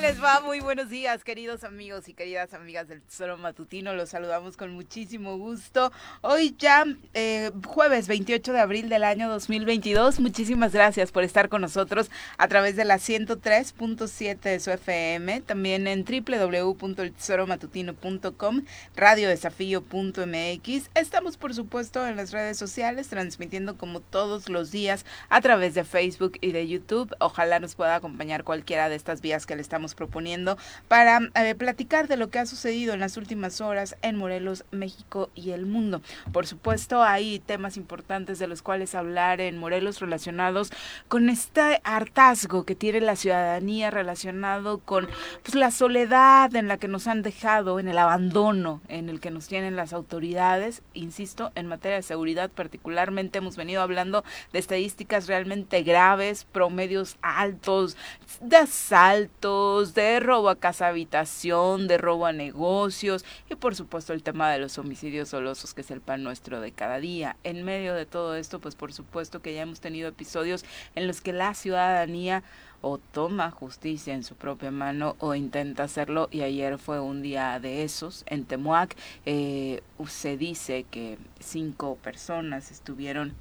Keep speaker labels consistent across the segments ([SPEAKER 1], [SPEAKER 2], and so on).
[SPEAKER 1] les va? Muy buenos días, queridos amigos y queridas amigas del Tesoro Matutino. Los saludamos con muchísimo gusto. Hoy ya, eh, jueves 28 de abril del año 2022. Muchísimas gracias por estar con nosotros a través de la 103.7 de su FM, también en www.eltesoromatutino.com, radiodesafío.mx. Estamos, por supuesto, en las redes sociales, transmitiendo como todos los días a través de Facebook y de YouTube. Ojalá nos pueda acompañar cualquiera de estas vías que le estamos proponiendo para eh, platicar de lo que ha sucedido en las últimas horas en Morelos, México y el mundo. Por supuesto, hay temas importantes de los cuales hablar en Morelos relacionados con este hartazgo que tiene la ciudadanía relacionado con pues, la soledad en la que nos han dejado, en el abandono en el que nos tienen las autoridades. Insisto, en materia de seguridad particularmente hemos venido hablando de estadísticas realmente graves, promedios altos de asaltos, de robo a casa habitación, de robo a negocios y por supuesto el tema de los homicidios solosos que es el pan nuestro de cada día. En medio de todo esto, pues por supuesto que ya hemos tenido episodios en los que la ciudadanía o toma justicia en su propia mano o intenta hacerlo y ayer fue un día de esos en Temuac eh, se dice que cinco personas estuvieron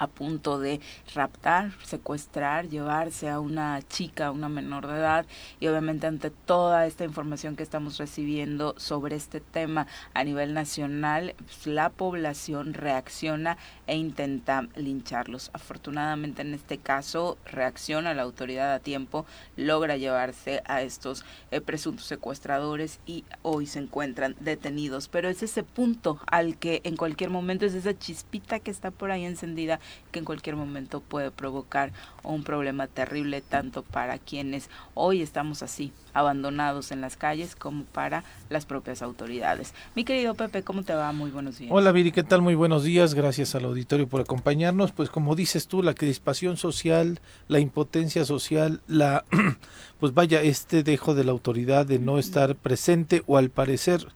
[SPEAKER 1] a punto de raptar, secuestrar, llevarse a una chica, una menor de edad y obviamente ante toda esta información que estamos recibiendo sobre este tema a nivel nacional, pues, la población reacciona e intenta lincharlos. Afortunadamente en este caso reacciona la autoridad a tiempo, logra llevarse a estos eh, presuntos secuestradores y hoy se encuentran detenidos. Pero es ese punto al que en cualquier momento es esa chispita que está por ahí encendida que en cualquier momento puede provocar un problema terrible tanto para quienes hoy estamos así abandonados en las calles como para las propias autoridades. Mi querido Pepe, ¿cómo te va? Muy buenos días.
[SPEAKER 2] Hola Viri, ¿qué tal? Muy buenos días. Gracias al auditorio por acompañarnos. Pues como dices tú, la crispación social, la impotencia social, la pues vaya este dejo de la autoridad de no estar presente o al parecer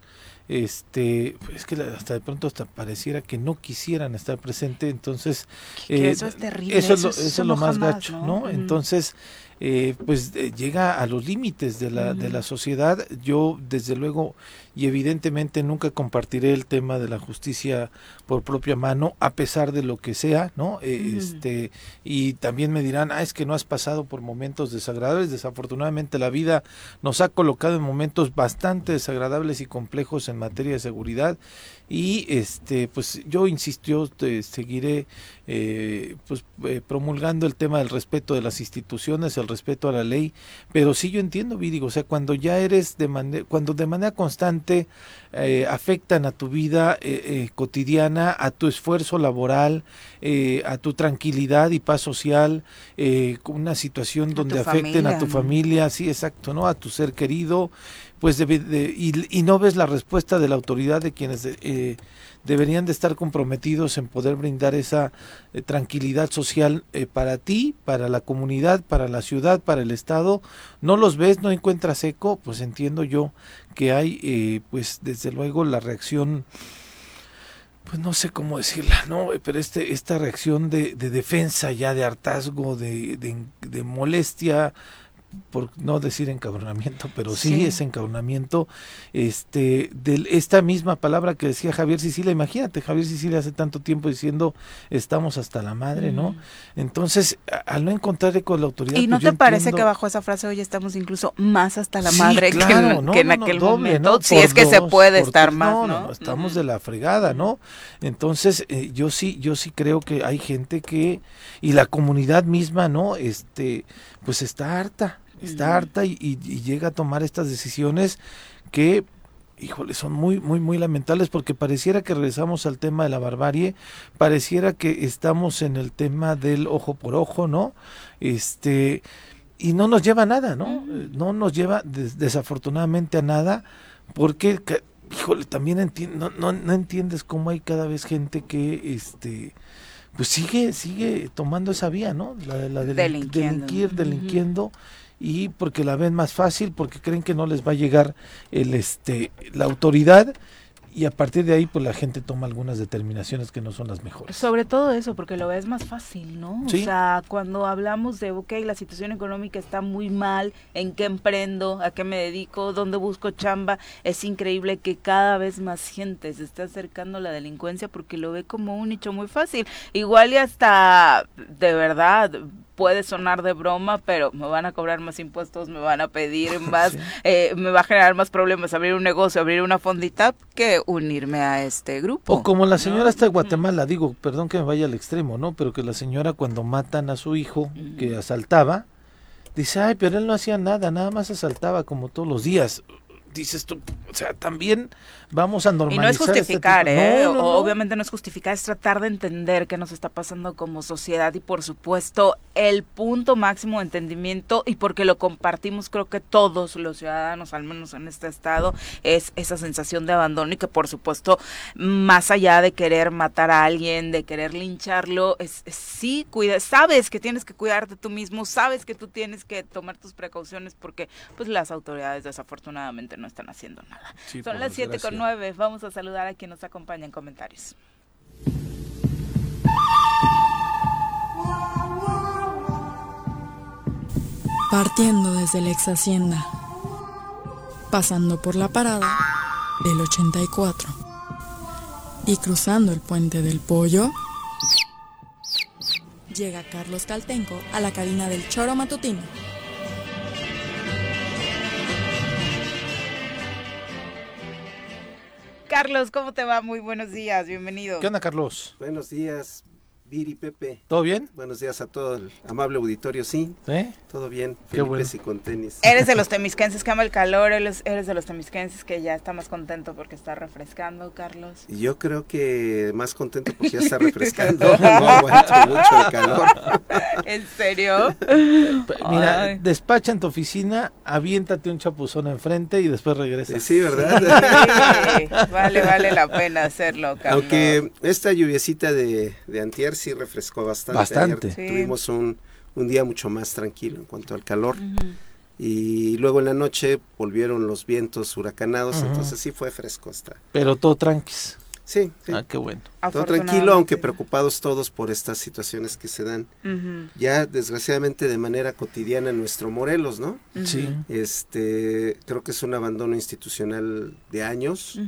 [SPEAKER 2] este es que hasta de pronto hasta pareciera que no quisieran estar presente entonces
[SPEAKER 1] eh, eso es terrible
[SPEAKER 2] eso, es lo, más gacho no, entonces eh, pues eh, llega a los límites de la, de la sociedad. Yo, desde luego, y evidentemente nunca compartiré el tema de la justicia por propia mano, a pesar de lo que sea, ¿no? Eh, este, y también me dirán, ah, es que no has pasado por momentos desagradables. Desafortunadamente la vida nos ha colocado en momentos bastante desagradables y complejos en materia de seguridad y este pues yo insistió seguiré eh, pues eh, promulgando el tema del respeto de las instituciones el respeto a la ley pero sí yo entiendo vi digo o sea cuando ya eres de manera cuando de manera constante eh, afectan a tu vida cotidiana a tu esfuerzo laboral a tu tranquilidad y paz social una situación donde afecten a tu familia. sí exacto no a tu ser querido pues y, no ves la respuesta de la autoridad de quienes eh, deberían de estar comprometidos en poder brindar esa eh, tranquilidad social eh, para ti, para la comunidad, para la ciudad, para el estado, no los ves, no encuentras eco, pues entiendo yo que hay, pues desde luego la reacción pues no sé cómo decirla, ¿no? Pero este, esta reacción de, defensa ya, de hartazgo, de molestia, por no decir encabronamiento, pero sí, es encabronamiento, este, de esta misma palabra que decía Javier Sicilia, imagínate, Javier Sicilia hace tanto tiempo diciendo estamos hasta la madre, ¿no? Entonces, al no encontrar con la autoridad.
[SPEAKER 1] ¿Y no
[SPEAKER 2] pues
[SPEAKER 1] te parece que bajo esa frase hoy estamos incluso más hasta la madre que, en, aquel momento? Si es que se puede estar más, ¿no?
[SPEAKER 2] No, estamos de la fregada, ¿no? Entonces, eh, yo sí, yo sí creo que hay gente que, y la comunidad misma, ¿no? Este, pues está harta está harta y, llega a tomar estas decisiones que híjole, son muy, muy, muy lamentables porque pareciera que regresamos al tema de la barbarie, pareciera que estamos en el tema del ojo por ojo, ¿no? Este, y no nos lleva a nada, ¿no? No nos lleva desafortunadamente a nada porque, híjole, también no, no, no, entiendes cómo hay cada vez gente que, este, pues sigue, sigue tomando esa vía, ¿no? La, la de delinquir, delinquiendo y porque la ven más fácil, porque creen que no les va a llegar el este la autoridad y a partir de ahí pues la gente toma algunas determinaciones que no son las mejores.
[SPEAKER 1] Sobre todo eso, porque lo ves más fácil, ¿no? O sea, cuando hablamos de, ok, la situación económica está muy mal, ¿en qué emprendo? ¿A qué me dedico? ¿Dónde busco chamba? Es increíble que cada vez más gente se esté acercando a la delincuencia porque lo ve como un nicho muy fácil. Igual y hasta, de verdad, puede sonar de broma, pero me van a cobrar más impuestos, me van a pedir más, eh, me va a generar más problemas abrir un negocio, abrir una fondita que unirme a este grupo.
[SPEAKER 2] O como la señora está de Guatemala, digo, perdón que me vaya al extremo, ¿no? Pero que la señora cuando matan a su hijo que asaltaba, dice, ay, pero él no hacía nada, nada más asaltaba como todos los días dices tú, o sea, también vamos a normalizar.
[SPEAKER 1] Y no es este justificar, ¿eh? Obviamente no es justificar, es tratar de entender qué nos está pasando como sociedad y por supuesto el punto máximo de entendimiento y porque lo compartimos creo que todos los ciudadanos, al menos en este estado, es esa sensación de abandono y que por supuesto más allá de querer matar a alguien, de querer lincharlo, es, sí, cuida, sabes que tienes que cuidarte tú mismo, sabes que tú tienes que tomar tus precauciones porque pues las autoridades desafortunadamente no están haciendo nada. Son las 7 con 9. Vamos a saludar a quien nos acompaña en comentarios.
[SPEAKER 3] Partiendo desde la ex hacienda, pasando por la parada del 84 y cruzando el puente del pollo, llega Carlos Caltenco a la cabina del choro matutino.
[SPEAKER 1] Carlos, ¿cómo te va? Muy buenos días, bienvenido.
[SPEAKER 2] ¿Qué onda, Carlos?
[SPEAKER 4] Buenos días, Viri, Pepe.
[SPEAKER 2] ¿Todo bien?
[SPEAKER 4] Buenos días a todo el amable auditorio, sí. ¿Eh? Todo bien,
[SPEAKER 2] Qué bueno.
[SPEAKER 4] y con tenis.
[SPEAKER 1] Eres de los temisquenses que ama el calor, eres, eres de los temisquenses que ya está más contento porque está refrescando, Carlos.
[SPEAKER 4] Yo creo que más contento porque ya está refrescando, no aguanto mucho el calor.
[SPEAKER 1] ¿En serio?
[SPEAKER 2] Mira, despacha en tu oficina, aviéntate un chapuzón enfrente y después regresa.
[SPEAKER 4] Sí, ¿verdad?
[SPEAKER 1] Sí, vale, vale la pena hacerlo, Carlos.
[SPEAKER 4] Aunque esta lluviecita de, de antier sí refrescó bastante.
[SPEAKER 2] Bastante.
[SPEAKER 4] Tuvimos un, un, día mucho más tranquilo en cuanto al calor. Y luego en la noche volvieron los vientos huracanados, entonces sí fue fresco hasta.
[SPEAKER 2] Pero todo tranquis.
[SPEAKER 4] Sí,
[SPEAKER 2] Ah, qué bueno.
[SPEAKER 4] Todo tranquilo, aunque preocupados todos por estas situaciones que se dan. Ya desgraciadamente de manera cotidiana en nuestro Morelos, ¿no?
[SPEAKER 2] Sí.
[SPEAKER 4] Este, creo que es un abandono institucional de años,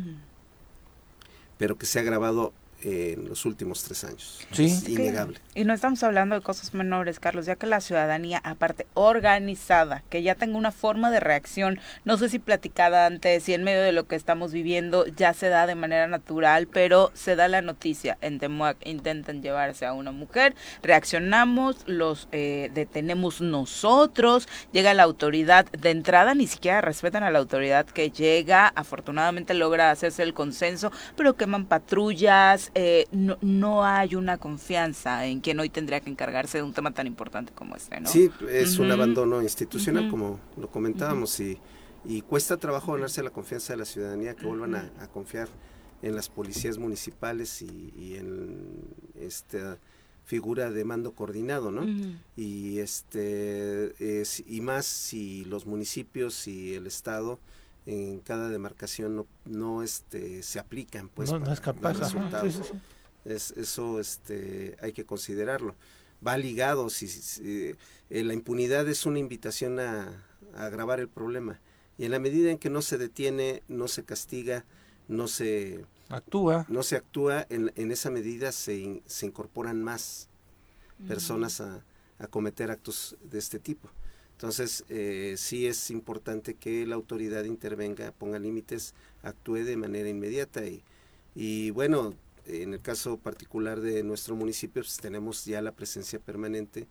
[SPEAKER 4] pero que se ha agravado en los últimos tres años.
[SPEAKER 2] Sí.
[SPEAKER 4] Es innegable.
[SPEAKER 1] Y no estamos hablando de cosas menores, Carlos, ya que la ciudadanía, aparte organizada, que ya tenga una forma de reacción, no sé si platicada antes y en medio de lo que estamos viviendo ya se da de manera natural, pero se da la noticia, en Temuac intentan llevarse a una mujer, reaccionamos, los eh, detenemos nosotros, llega la autoridad de entrada, ni siquiera respetan a la autoridad que llega, afortunadamente logra hacerse el consenso, pero queman patrullas, eh, no, no hay una confianza en quien hoy tendría que encargarse de un tema tan importante como este, ¿no?
[SPEAKER 4] Sí, es un abandono institucional, como lo comentábamos, y, y, cuesta trabajo ganarse la confianza de la ciudadanía, que vuelvan a, confiar en las policías municipales y, en esta figura de mando coordinado, ¿no? Y este es, y más si los municipios y el estado en cada demarcación no, no este se aplican pues
[SPEAKER 2] no, es capaz
[SPEAKER 4] es, eso este, hay que considerarlo. Va ligado, si, eh, la impunidad es una invitación a, agravar el problema. Y en la medida en que no se detiene, no se castiga, no se
[SPEAKER 2] actúa,
[SPEAKER 4] no se actúa en, en esa medida se, se incorporan más personas a, a, cometer actos de este tipo. Entonces, eh, sí es importante que la autoridad intervenga, ponga límites, actúe de manera inmediata y, y bueno, en el caso particular de nuestro municipio, pues, tenemos ya la presencia permanente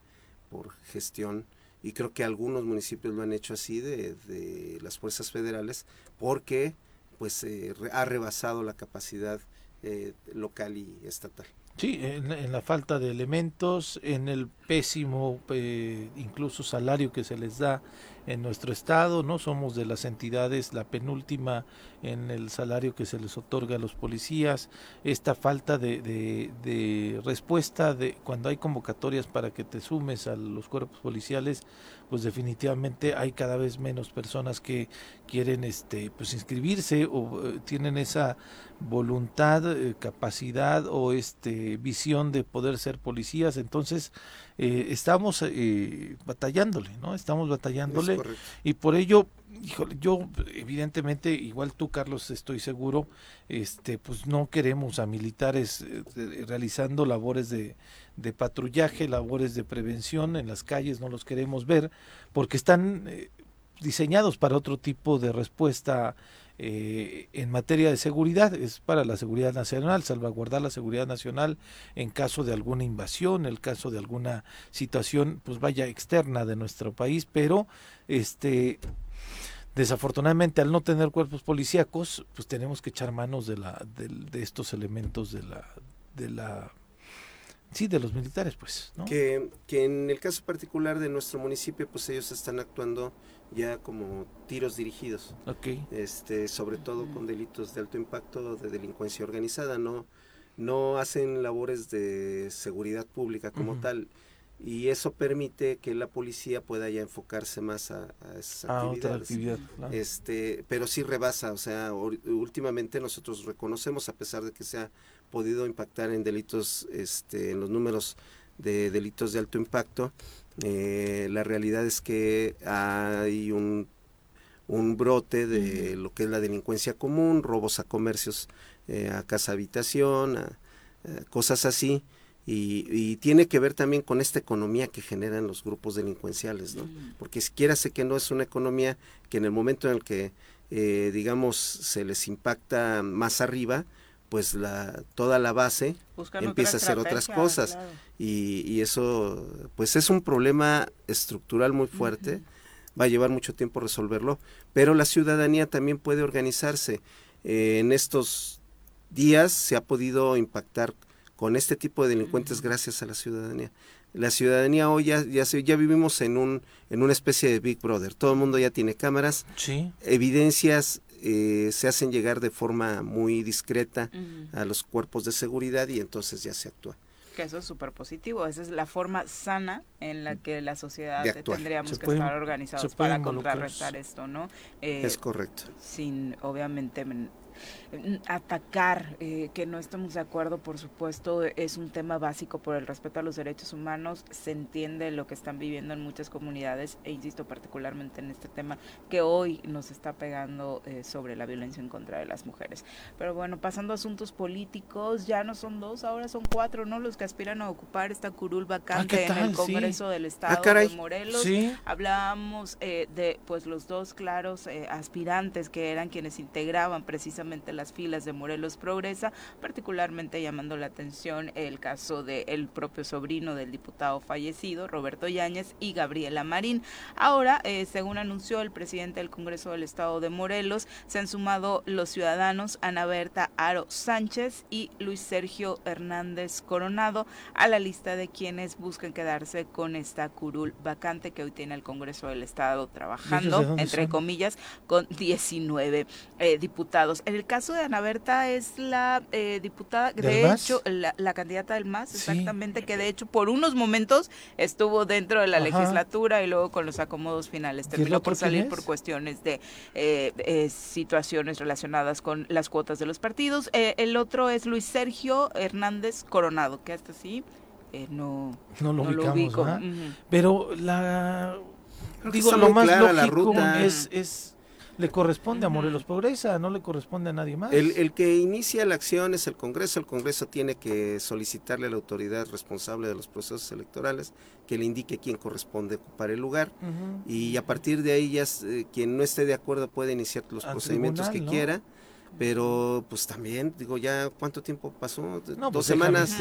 [SPEAKER 4] por gestión y creo que algunos municipios lo han hecho así de, de las fuerzas federales porque pues eh, ha rebasado la capacidad eh, local y estatal.
[SPEAKER 2] Sí, en, la falta de elementos, en el pésimo eh, incluso salario que se les da en nuestro estado, no somos de las entidades la penúltima en el salario que se les otorga a los policías, esta falta de, de, respuesta de cuando hay convocatorias para que te sumes a los cuerpos policiales, pues definitivamente hay cada vez menos personas que quieren este pues inscribirse o eh, tienen esa voluntad, eh, capacidad o este visión de poder ser policías. Entonces eh, estamos eh, batallándole, ¿no? Estamos batallándole y por ello, híjole, yo evidentemente, igual tú Carlos, estoy seguro, este, pues no queremos a militares realizando labores de, de patrullaje, labores de prevención en las calles, no los queremos ver porque están diseñados para otro tipo de respuesta eh, en materia de seguridad, es para la seguridad nacional, salvaguardar la seguridad nacional en caso de alguna invasión, en caso de alguna situación, pues vaya externa de nuestro país, pero este desafortunadamente al no tener cuerpos policíacos, pues tenemos que echar manos de la de, de estos elementos de la de la Sí, de los militares, pues.
[SPEAKER 4] Que, que en el caso particular de nuestro municipio, pues ellos están actuando ya como tiros dirigidos.
[SPEAKER 2] Okay.
[SPEAKER 4] Este, sobre todo con delitos de alto impacto de delincuencia organizada, no no hacen labores de seguridad pública como tal y eso permite que la policía pueda ya enfocarse más a, a esas actividades.
[SPEAKER 2] actividad,
[SPEAKER 4] Este, pero sí rebasa, o sea, últimamente nosotros reconocemos a pesar de que se ha podido impactar en delitos, este, en los números de delitos de alto impacto, eh, la realidad es que hay un, un brote de lo que es la delincuencia común, robos a comercios, eh, a casa habitación, a, cosas así. Y, tiene que ver también con esta economía que generan los grupos delincuenciales, ¿no? Porque siquiera sé que no es una economía que en el momento en el que, eh, digamos, se les impacta más arriba, pues la toda la base empieza a hacer otras cosas. y, eso pues es un problema estructural muy fuerte. Va a llevar mucho tiempo resolverlo pero la ciudadanía también puede organizarse. Eh, en estos días se ha podido impactar con este tipo de delincuentes gracias a la ciudadanía. La ciudadanía hoy ya, ya, ya vivimos en un en una especie de Big Brother. Todo el mundo ya tiene cámaras evidencias eh, se hacen llegar de forma muy discreta a los cuerpos de seguridad y entonces ya se actúa.
[SPEAKER 1] Que eso es súper positivo, esa es la forma sana en la que la sociedad tendríamos que estar organizados para contrarrestar esto, ¿no?
[SPEAKER 4] Eh, es correcto.
[SPEAKER 1] Sin, obviamente, atacar, eh, que no estamos de acuerdo, por supuesto, es un tema básico por el respeto a los derechos humanos, se entiende lo que están viviendo en muchas comunidades e insisto particularmente en este tema que hoy nos está pegando eh, sobre la violencia en contra de las mujeres. Pero bueno, pasando a asuntos políticos, ya no son dos, ahora son cuatro, ¿no? Los que aspiran a ocupar esta curul vacante ah, en el Congreso del Estado ah, de Morelos. Hablábamos eh, de pues los dos claros aspirantes que eran quienes integraban precisamente las filas de Morelos Progresa, particularmente llamando la atención el caso del propio sobrino del diputado fallecido, Roberto Yáñez, y Gabriela Marín. Ahora, eh, según anunció el presidente del Congreso del Estado de Morelos, se han sumado los ciudadanos Ana Berta Aro Sánchez y Luis Sergio Hernández Coronado a la lista de quienes buscan quedarse con esta curul vacante que hoy tiene el Congreso del Estado trabajando, entre comillas, con 19 eh, diputados el caso de Ana Berta es la eh, diputada, de hecho, la, candidata del MAS, exactamente, que de hecho por unos momentos estuvo dentro de la legislatura y luego con los acomodos finales. Terminó por salir por cuestiones de eh, eh, situaciones relacionadas con las cuotas de los partidos. el otro es Luis Sergio Hernández Coronado, que hasta sí no,
[SPEAKER 2] no lo, ubico. Pero la... digo, lo más lógico es, es le corresponde a Morelos Progresa, no le corresponde a nadie más.
[SPEAKER 4] El, que inicia la acción es el Congreso, el Congreso tiene que solicitarle a la autoridad responsable de los procesos electorales que le indique quién corresponde ocupar el lugar y a partir de ahí ya eh, quien no esté de acuerdo puede iniciar los procedimientos que quiera pero pues también digo ya cuánto tiempo pasó no, dos pues semanas.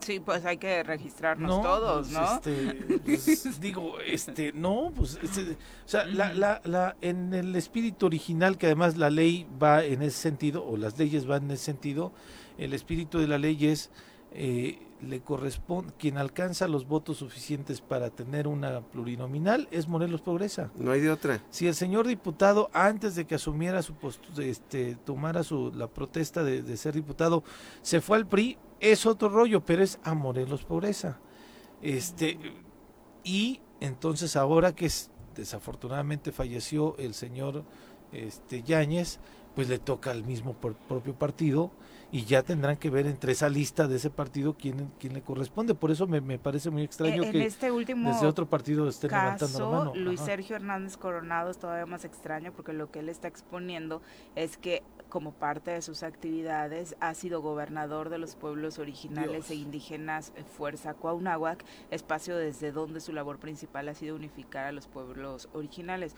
[SPEAKER 1] sí pues hay que registrarnos todos pues, no
[SPEAKER 2] este, pues, digo este no pues este, o sea la, la, la, en el espíritu original que además la ley va en ese sentido o las leyes van en ese sentido el espíritu de la ley es eh, le corresponde, quien alcanza los votos suficientes para tener una plurinominal es Morelos Progresa.
[SPEAKER 4] No hay de otra.
[SPEAKER 2] Si el señor diputado, antes de que asumiera su este, tomara su, la protesta de, ser diputado, se fue al PRI, es otro rollo, pero es a Morelos Progresa. Este, y entonces ahora que desafortunadamente falleció el señor este Yáñez, pues le toca al mismo propio partido y ya tendrán que ver entre esa lista de ese partido quién, quién le corresponde. Por eso me, me parece muy extraño
[SPEAKER 1] en
[SPEAKER 2] que
[SPEAKER 1] este último
[SPEAKER 2] desde otro partido estén levantando la mano.
[SPEAKER 1] Luis Sergio Hernández Coronado es todavía más extraño porque lo que él está exponiendo es que como parte de sus actividades ha sido gobernador de los pueblos originales e indígenas eh, Fuerza Cuauhnáhuac, espacio desde donde su labor principal ha sido unificar a los pueblos originales.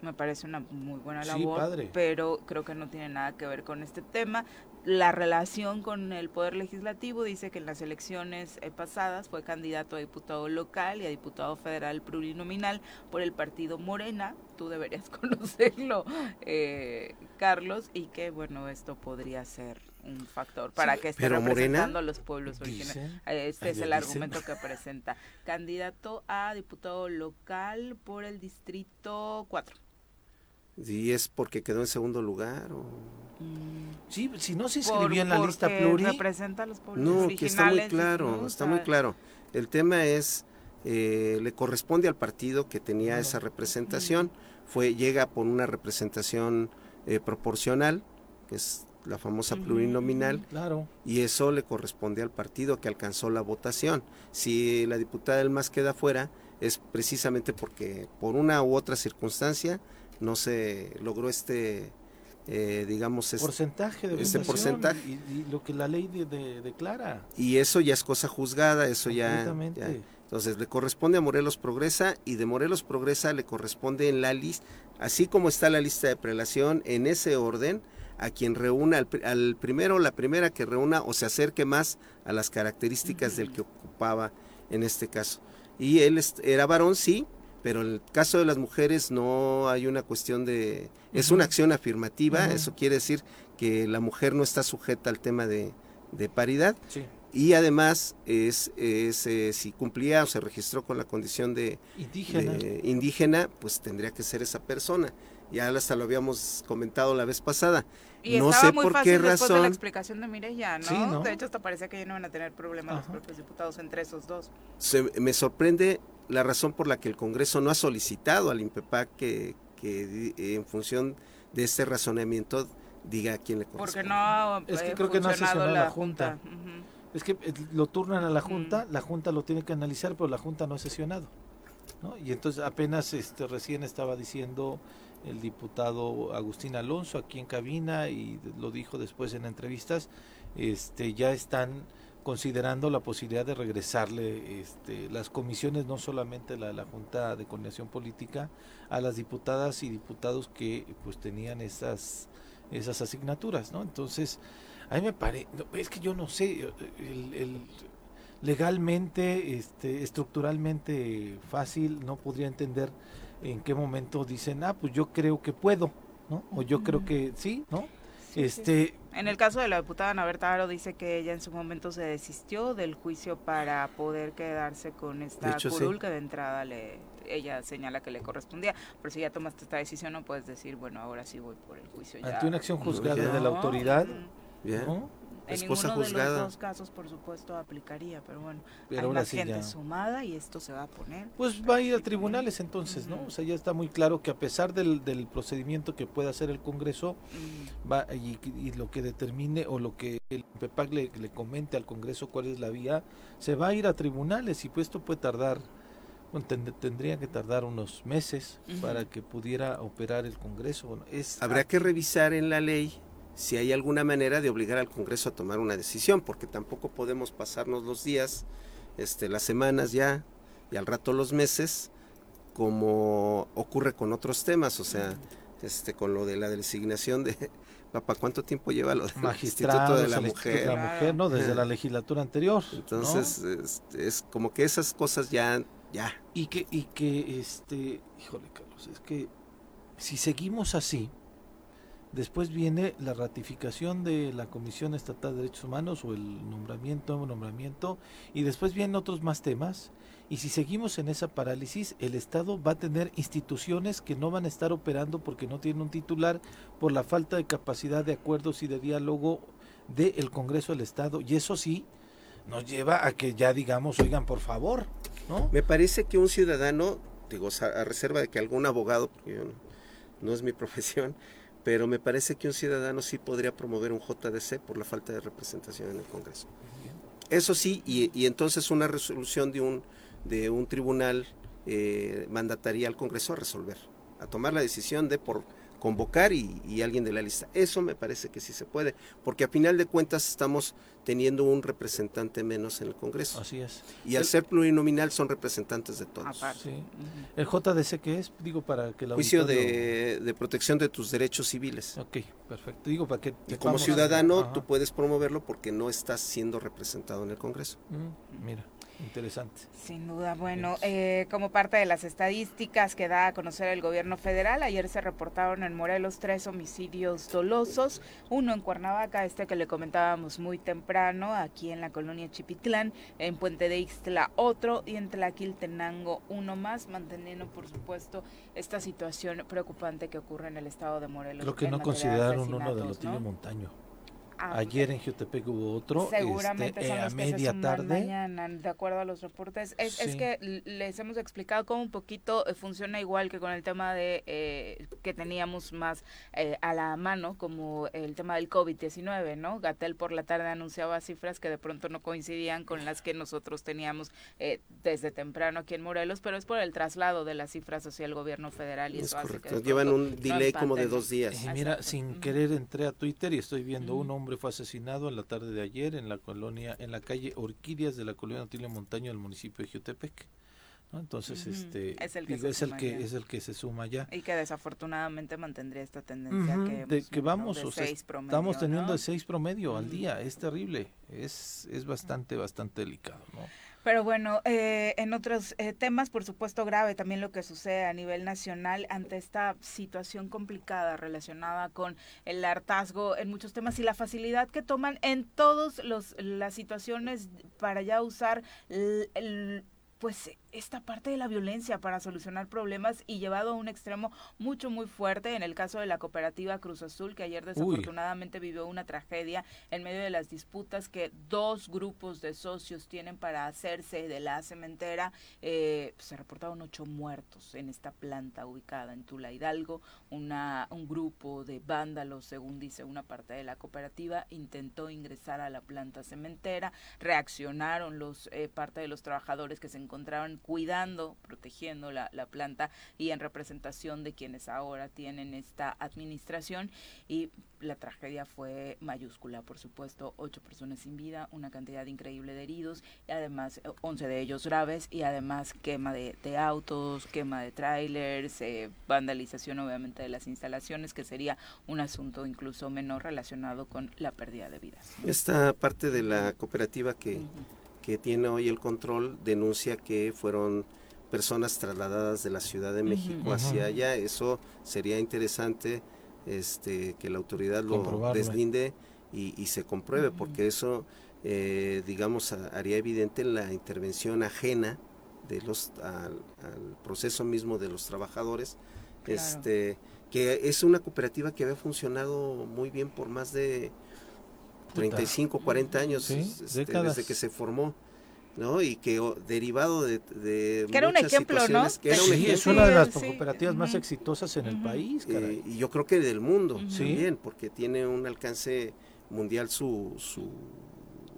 [SPEAKER 1] Me parece una muy buena labor, pero creo que no tiene nada que ver con este tema la relación con el Poder Legislativo dice que en las elecciones eh, pasadas fue candidato a diputado local y a diputado federal plurinominal por el partido Morena. Tú deberías conocerlo, eh, Carlos, y que, bueno, esto podría ser un factor para que esté representando a los pueblos originarios. Este es el argumento que presenta. Candidato a diputado local por el distrito 4.
[SPEAKER 4] ¿Y es porque quedó en segundo lugar? O...
[SPEAKER 2] Sí, si no se inscribió en la lista pluri.
[SPEAKER 1] representa a los pueblos
[SPEAKER 4] No, que está muy claro, está muy claro. El tema es, eh, le corresponde al partido que tenía esa representación, fue llega por una representación eh, proporcional, que es la famosa plurinominal,
[SPEAKER 2] claro.
[SPEAKER 4] y eso le corresponde al partido que alcanzó la votación. Si la diputada del MAS queda fuera, es precisamente porque por una u otra circunstancia no se logró este eh, digamos
[SPEAKER 2] porcentaje de
[SPEAKER 4] ese porcentaje.
[SPEAKER 2] y, lo que la ley declara.
[SPEAKER 4] Y eso ya es cosa juzgada eso ya, entonces le corresponde a Morelos Progresa y de Morelos Progresa le corresponde en la lista así como está la lista de prelación en ese orden a quien reúna al, al, primero la primera que reúna o se acerque más a las características del que ocupaba en este caso. Y él era varón sí pero en el caso de las mujeres no hay una cuestión de... Es una acción afirmativa, eso quiere decir que la mujer no está sujeta al tema de, paridad. Y además, es, es eh, si cumplía o se registró con la condición de
[SPEAKER 2] indígena.
[SPEAKER 4] indígena, pues tendría que ser esa persona. Ya hasta lo habíamos comentado la vez pasada.
[SPEAKER 1] Y no sé muy por fácil qué después razón. de la explicación de Mireya, ¿no? De hecho, hasta parece que ya no van a tener problemas los propios diputados entre esos dos.
[SPEAKER 4] me sorprende la razón por la que el Congreso no ha solicitado al INPEPAC que, que en función de este razonamiento diga a quién le corresponde.
[SPEAKER 1] Porque no
[SPEAKER 2] es que creo que no ha sesionado la, Junta. Es que eh, lo turnan a la Junta, la Junta lo tiene que analizar, pero la Junta no ha sesionado. ¿no? Y entonces apenas este recién estaba diciendo el diputado Agustín Alonso aquí en cabina y lo dijo después en entrevistas, este ya están considerando la posibilidad de regresarle este, las comisiones, no solamente la, la Junta de Coordinación Política, a las diputadas y diputados que pues tenían esas, esas asignaturas, ¿no? Entonces, a mí me parece, es que yo no sé, el, legalmente, este, estructuralmente fácil, no podría entender en qué momento dicen, ah, pues yo creo que puedo, ¿no? O yo creo que sí, ¿no? este,
[SPEAKER 1] En el caso de la diputada Ana Berta dice que ella en su momento se desistió del juicio para poder quedarse con esta curul que de entrada le ella señala que le correspondía. Pero si ya tomaste esta decisión no puedes decir, bueno, ahora sí voy por el juicio.
[SPEAKER 2] Ante una acción juzgada de la autoridad,
[SPEAKER 1] en ninguno de los dos casos, por supuesto, aplicaría, pero bueno, hay una gente sumada y esto se va a poner.
[SPEAKER 2] Pues va a ir a tribunales entonces, ¿no? O sea, ya está muy claro que a pesar del, del procedimiento que pueda hacer el Congreso va y, lo que determine o lo que el PEPAC le, le, comente al Congreso cuál es la vía, se va a ir a tribunales y pues esto puede tardar, bueno, tendría que tardar unos meses para que pudiera operar el Congreso. es
[SPEAKER 4] Habrá que revisar en la ley si hay alguna manera de obligar al Congreso a tomar una decisión, porque tampoco podemos pasarnos los días, este, las semanas ya y al rato los meses, como ocurre con otros temas, o sea, este, con lo de la designación de papá, ¿cuánto tiempo lleva lo del Instituto de la Mujer?
[SPEAKER 2] De la mujer, ¿no? Desde la legislatura anterior.
[SPEAKER 4] Entonces, este, es como que esas cosas ya, ya.
[SPEAKER 2] Y que, y que, este, híjole, Carlos, es que si seguimos así, Después viene la ratificación de la Comisión Estatal de Derechos Humanos o el nombramiento, nombramiento, y después vienen otros más temas. Y si seguimos en esa parálisis, el Estado va a tener instituciones que no van a estar operando porque no tienen un titular por la falta de capacidad de acuerdos y de diálogo del Congreso del Estado. Y eso sí nos lleva a que ya digamos, oigan, por favor, ¿no?
[SPEAKER 4] Me parece que un ciudadano, digo, a reserva de que algún abogado, porque no es mi profesión, pero me parece que un ciudadano sí podría promover un JDC por la falta de representación en el Congreso. Eso sí, y, entonces una resolución de un, de un tribunal eh, mandataría al Congreso a resolver, a tomar la decisión de por convocar y, alguien de la lista. Eso me parece que sí se puede, porque a final de cuentas estamos teniendo un representante menos en el Congreso.
[SPEAKER 2] Así es.
[SPEAKER 4] Y al ser plurinominal son representantes de todos.
[SPEAKER 2] ¿El JDC qué es? Digo, para que la
[SPEAKER 4] Juicio de, protección de tus derechos civiles.
[SPEAKER 2] Ok, perfecto. Digo, para que...
[SPEAKER 4] Y como ciudadano tú puedes promoverlo porque no estás siendo representado en el Congreso.
[SPEAKER 2] mira. Interesante.
[SPEAKER 1] Sin duda. Bueno, eh, como parte de las estadísticas que da a conocer el gobierno federal, ayer se reportaron en Morelos tres homicidios dolosos, uno en Cuernavaca, este que le comentábamos muy temprano, aquí en la colonia Chipitlán, en Puente de Ixtla otro y en Tlaquiltenango uno más, manteniendo por supuesto esta situación preocupante que ocurre en el estado de Morelos.
[SPEAKER 2] Lo que no consideraron uno de los ¿no? Montaño. Ah, Ayer en Jutepec hubo otro.
[SPEAKER 1] Seguramente este, son los a media tarde. mañana, de acuerdo a los reportes. Es, que les hemos explicado cómo un poquito eh, funciona igual que con el tema de eh, que teníamos más eh, a la mano, como el tema del COVID-19, ¿no? Gatel por la tarde anunciaba cifras que de pronto no coincidían con las que nosotros teníamos desde temprano aquí en Morelos, pero es por el traslado de las cifras hacia el gobierno federal. Y eso
[SPEAKER 4] Hace que Llevan un delay como de dos días.
[SPEAKER 2] mira, sin querer entré a Twitter y estoy viendo un hombre fue asesinado en la tarde de ayer en la colonia, en la calle Orquídeas de la colonia Otilio Montaño del municipio de Jutepec. Entonces, este es el, que, es, el que es el que se suma ya.
[SPEAKER 1] Y que desafortunadamente mantendría esta tendencia que,
[SPEAKER 2] de, que vamos, estamos teniendo el 6 promedio al día, es terrible, es, es bastante, bastante delicado, ¿no?
[SPEAKER 1] Pero bueno, eh, en otros eh, temas, por supuesto, grave también lo que sucede a nivel nacional ante esta situación complicada relacionada con el hartazgo en muchos temas y la facilidad que toman en todas las situaciones para ya usar el pues esta parte de la violencia para solucionar problemas y llevado a un extremo mucho muy fuerte en el caso de la cooperativa Cruz Azul que ayer desafortunadamente vivió una tragedia en medio de las disputas que dos grupos de socios tienen para hacerse de la cementera. Eh, se reportaron ocho muertos en esta planta ubicada en Tula Hidalgo. Una un grupo de vándalos según dice una parte de la cooperativa intentó ingresar a la planta cementera. Reaccionaron los eh, parte de los trabajadores que se encontraban cuidando, protegiendo la, la planta y en representación de quienes ahora tienen esta administración y la tragedia fue mayúscula, por supuesto, ocho personas sin vida, una cantidad increíble de heridos y además once de ellos graves y además quema de, autos, quema de trailers, eh, vandalización obviamente de las instalaciones, que sería un asunto incluso menor relacionado con la pérdida de vidas.
[SPEAKER 4] Esta parte de la cooperativa que que tiene hoy el control denuncia que fueron personas trasladadas de la Ciudad de México hacia allá. Eso sería interesante este, que la autoridad lo deslinde y, se compruebe, porque eso, eh, digamos, haría evidente la intervención ajena de los al, proceso mismo de los trabajadores. Este, que es una cooperativa que había funcionado muy bien por más de 35, 40 años este, desde que se formó. ¿no? Y que derivado de, de
[SPEAKER 1] que era un ejemplo, ¿no?
[SPEAKER 2] Que era un ejemplo. es una de las cooperativas más exitosas en el país.
[SPEAKER 4] Eh, y yo creo que del mundo también, porque tiene un alcance mundial su, su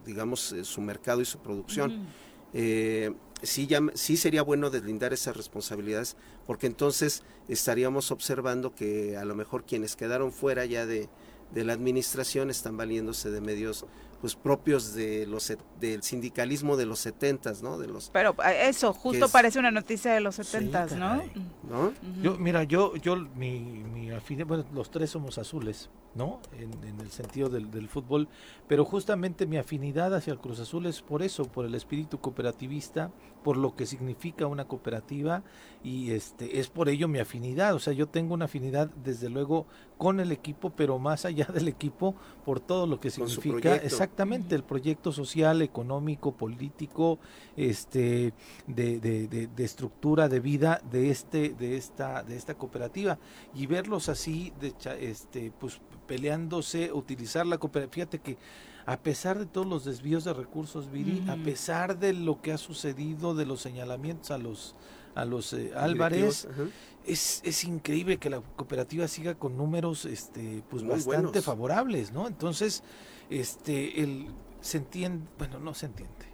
[SPEAKER 4] digamos, eh, su mercado y su producción. Eh, sí, ya, sí sería bueno deslindar esas responsabilidades, porque entonces estaríamos observando que a lo mejor quienes quedaron fuera ya de, de la administración están valiéndose de medios pues propios de los del sindicalismo de los setentas, ¿no? De los
[SPEAKER 1] Pero eh, eso justo parece una noticia de los setentas, ¿no?
[SPEAKER 2] ¿no? Yo mira, yo yo mi mi bueno, los tres somos azules, ¿no? En, el sentido del, del, fútbol, pero justamente mi afinidad hacia el Cruz Azul es por eso, por el espíritu cooperativista, por lo que significa una cooperativa y este es por ello mi afinidad, o sea, yo tengo una afinidad desde luego con el equipo, pero más allá del equipo por todo lo que significa exactamente el proyecto social, económico, político, este de, de, de, estructura de vida de este de esta de esta cooperativa y verlos así de este pues peleándose, utilizar la cooperativa. Fíjate que a pesar de todos los desvíos de recursos, Viri, a pesar de lo que ha sucedido, de los señalamientos a los a los eh, Álvarez. Es, es, increíble que la cooperativa siga con números este, pues bastante favorables, ¿no? Entonces, este, el, se entiende, bueno, no se entiende,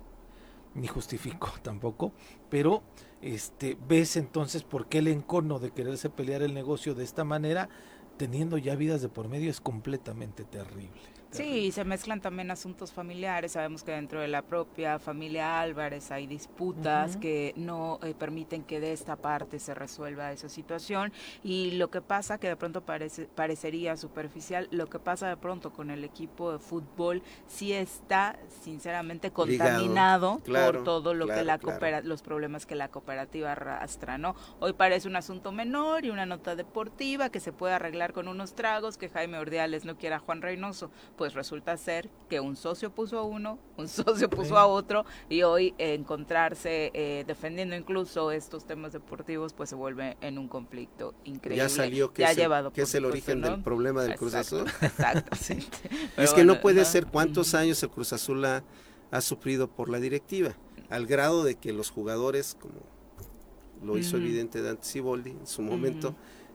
[SPEAKER 2] ni justifico tampoco, pero este, ves entonces por qué el encono de quererse pelear el negocio de esta manera, teniendo ya vidas de por medio, es completamente terrible.
[SPEAKER 1] Sí, se mezclan también asuntos familiares. Sabemos que dentro de la propia familia Álvarez hay disputas que no eh, permiten que de esta parte se resuelva esa situación. Y lo que pasa, que de pronto parece, parecería superficial, lo que pasa de pronto con el equipo de fútbol sí está sinceramente contaminado por todo lo que la los problemas que la cooperativa arrastra, ¿no? Hoy parece un asunto menor y una nota deportiva que se puede arreglar con unos tragos que Jaime Ordiales no quiera a Juan Reynoso pues resulta ser que un socio puso a uno, un socio puso a otro y hoy encontrarse eh, defendiendo incluso estos temas deportivos pues se vuelve en un conflicto increíble.
[SPEAKER 4] Ya salió que,
[SPEAKER 1] es,
[SPEAKER 4] el,
[SPEAKER 1] llevado
[SPEAKER 4] que es el origen del problema del Cruz Azul.
[SPEAKER 1] Exacto.
[SPEAKER 4] Es que no puede ser cuántos años el Cruz Azul ha, sufrido por la directiva, al grado de que los jugadores, como lo hizo evidente Dante Siboldi en su momento,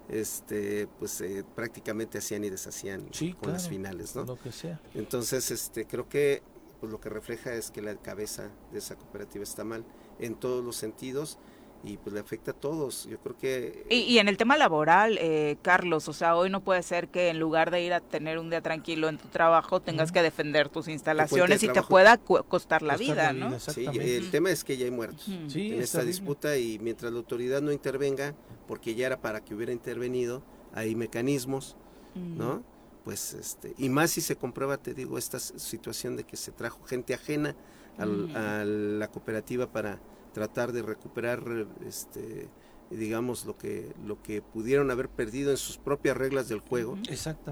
[SPEAKER 4] este pues eh, prácticamente hacían y deshacían con las finales no
[SPEAKER 2] lo que sea.
[SPEAKER 4] entonces este creo que pues lo que refleja es que la cabeza de esa cooperativa está mal en todos los sentidos y pues le afecta a todos. Yo creo que...
[SPEAKER 1] Y, en el tema laboral, eh, Carlos, o sea, hoy no puede ser que en lugar de ir a tener un día tranquilo en tu trabajo, tengas que defender tus instalaciones y te pueda costar la vida, ¿no?
[SPEAKER 4] sí, el tema es que ya hay muertos en esta disputa y mientras la autoridad no intervenga, porque ya era para que hubiera intervenido, hay mecanismos, ¿no? Pues este, y más si se comprueba, te digo, esta situación de que se trajo gente ajena a la cooperativa para tratar de recuperar este digamos lo que lo que pudieron haber perdido en sus propias reglas del juego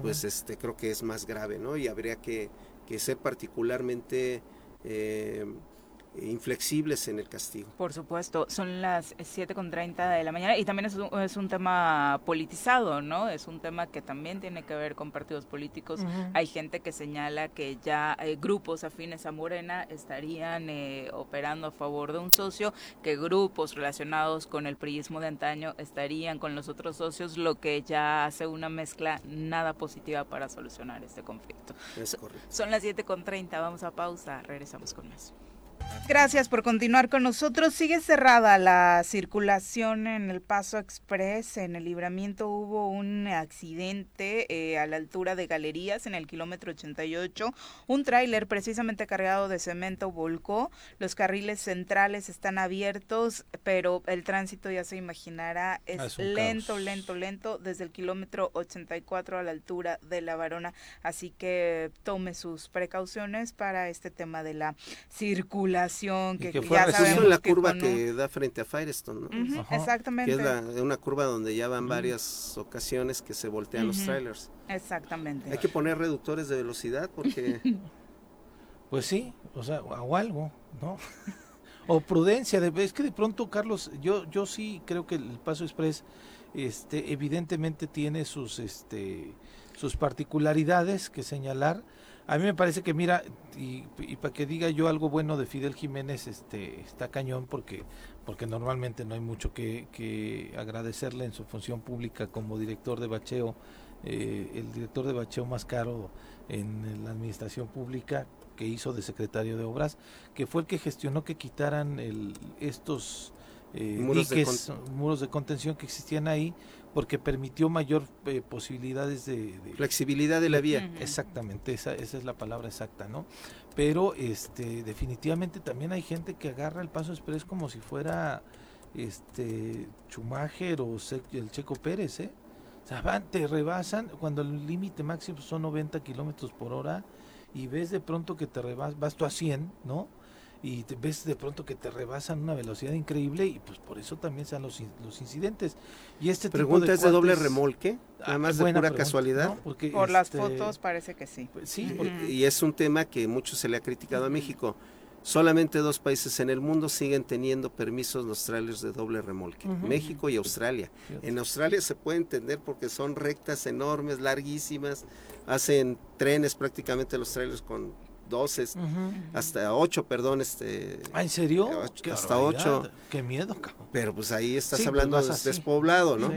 [SPEAKER 4] pues este creo que es más grave no y habría que, que ser particularmente eh, inflexibles en el castigo.
[SPEAKER 1] Por supuesto, son las 7.30 de la mañana y también es un, es un, tema politizado, ¿no? Es un tema que también tiene que ver con partidos políticos. Hay gente que señala que ya eh, grupos afines a Morena estarían eh, operando a favor de un socio, que grupos relacionados con el priismo de antaño estarían con los otros socios, lo que ya hace una mezcla nada positiva para solucionar este conflicto.
[SPEAKER 4] Es correcto.
[SPEAKER 1] Son las 7.30, vamos a pausa, regresamos con más. Gracias por continuar con nosotros. Sigue cerrada la circulación en el Paso Express. En el libramiento hubo un accidente eh, a la altura de Galerías en el kilómetro 88. Un tráiler precisamente cargado de cemento volcó. Los carriles centrales están abiertos, pero el tránsito ya se imaginará es, ah, lento, lento, lento desde el kilómetro 84 a la altura de La Varona. Así que tome sus precauciones para este tema de la circulación que,
[SPEAKER 4] fue ya sabemos la curva que da frente a Firestone,
[SPEAKER 1] ¿no? exactamente.
[SPEAKER 4] Que es una curva donde ya van varias ocasiones que se voltean los trailers.
[SPEAKER 1] Exactamente.
[SPEAKER 4] Hay que poner reductores de velocidad porque...
[SPEAKER 2] pues sí, o sea, o algo, ¿no? o prudencia, es que de pronto, Carlos, yo, yo sí creo que el Paso Express este, evidentemente tiene sus, este, sus particularidades que señalar, a mí me parece que, mira, y, para que diga yo algo bueno de Fidel Jiménez, este, está cañón porque, porque normalmente no hay mucho que, agradecerle en su función pública como director de bacheo, eh, el director de bacheo más caro en la administración pública que hizo de secretario de obras, que fue el que gestionó que quitaran el, estos eh, muros, muros de contención que existían ahí porque permitió mayor eh, posibilidades de,
[SPEAKER 4] flexibilidad de la vía.
[SPEAKER 2] Exactamente, esa, esa es la palabra exacta, ¿no? Pero este definitivamente también hay gente que agarra el paso express como si fuera este Schumacher o el Checo Pérez, ¿eh? O sea, van, te rebasan cuando el límite máximo son 90 kilómetros por hora y ves de pronto que te rebas, vas tú a 100, ¿no? Y te ves de pronto que te rebasan una velocidad increíble y pues por eso también se los, los incidentes. Y este
[SPEAKER 4] Pregunta
[SPEAKER 2] tipo
[SPEAKER 4] es de doble remolque, además de pura casualidad.
[SPEAKER 1] Porque por las este, fotos parece que sí.
[SPEAKER 4] Pues, sí, y es un tema que mucho se le ha criticado a México. Solamente dos países en el mundo siguen teniendo permisos los trailers de doble remolque, México y Australia. En Australia se puede entender porque son rectas enormes, larguísimas, hacen trenes prácticamente los trailers con 12, hasta 8, perdón. Este,
[SPEAKER 2] ¿Ah, en serio?
[SPEAKER 4] hasta 8.
[SPEAKER 2] Qué miedo, cabrón.
[SPEAKER 4] Pero pues ahí estás pues hablando de despoblado, ¿no?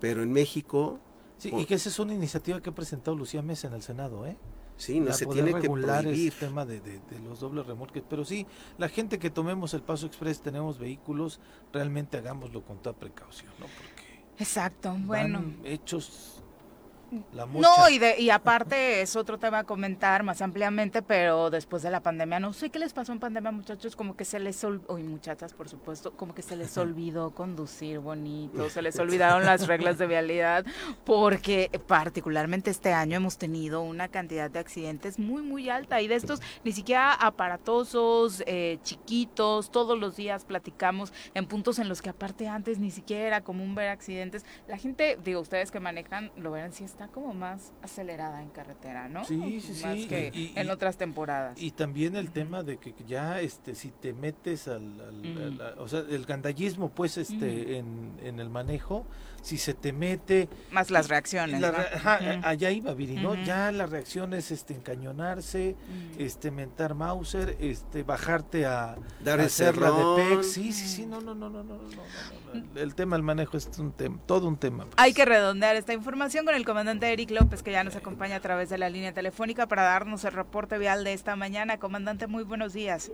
[SPEAKER 4] Pero en México...
[SPEAKER 2] Sí, y que esa es una iniciativa que ha presentado Lucía Mesa en el Senado, ¿eh?
[SPEAKER 4] Sí, no se tiene que prohibir.
[SPEAKER 2] el tema de, de, los dobles remolques, pero sí, la gente que tomemos el Paso Express, tenemos vehículos, realmente hagámoslo con toda precaución, ¿no? Porque
[SPEAKER 1] Exacto, bueno.
[SPEAKER 2] Hechos
[SPEAKER 1] no, y, de, y aparte es otro tema a comentar más ampliamente, pero después de la pandemia, no sé qué les pasó en pandemia, muchachos, como que se les olvidó, y muchachas, por supuesto, como que se les olvidó conducir bonito, se les olvidaron las reglas de vialidad, porque particularmente este año hemos tenido una cantidad de accidentes muy, muy alta, y de estos ni siquiera aparatosos, eh, chiquitos, todos los días platicamos en puntos en los que aparte antes ni siquiera era común ver accidentes. La gente, digo, ustedes que manejan, lo verán si es está como más acelerada en carretera, ¿no?
[SPEAKER 2] Sí, sí,
[SPEAKER 1] más que en otras temporadas.
[SPEAKER 2] Y también el tema de que ya, este, si te metes al, mm. o sea, el gandallismo, pues, este, mm. en, el manejo, si se te mete...
[SPEAKER 1] Más las reacciones,
[SPEAKER 2] Allá iba, Viri, ¿no? Ya las reacciones, este, encañonarse, mm. este, mentar Mauser, este, bajarte a,
[SPEAKER 4] Dar
[SPEAKER 2] hacerla de PEC, sí, sí, sí, no, no, no, no, no, no, no, el tema del manejo es un tema, todo un tema. Pues.
[SPEAKER 1] Hay que redondear esta información con el comandante Eric López, que ya nos acompaña a través de la línea telefónica para darnos el reporte vial de esta mañana. Comandante, muy buenos días.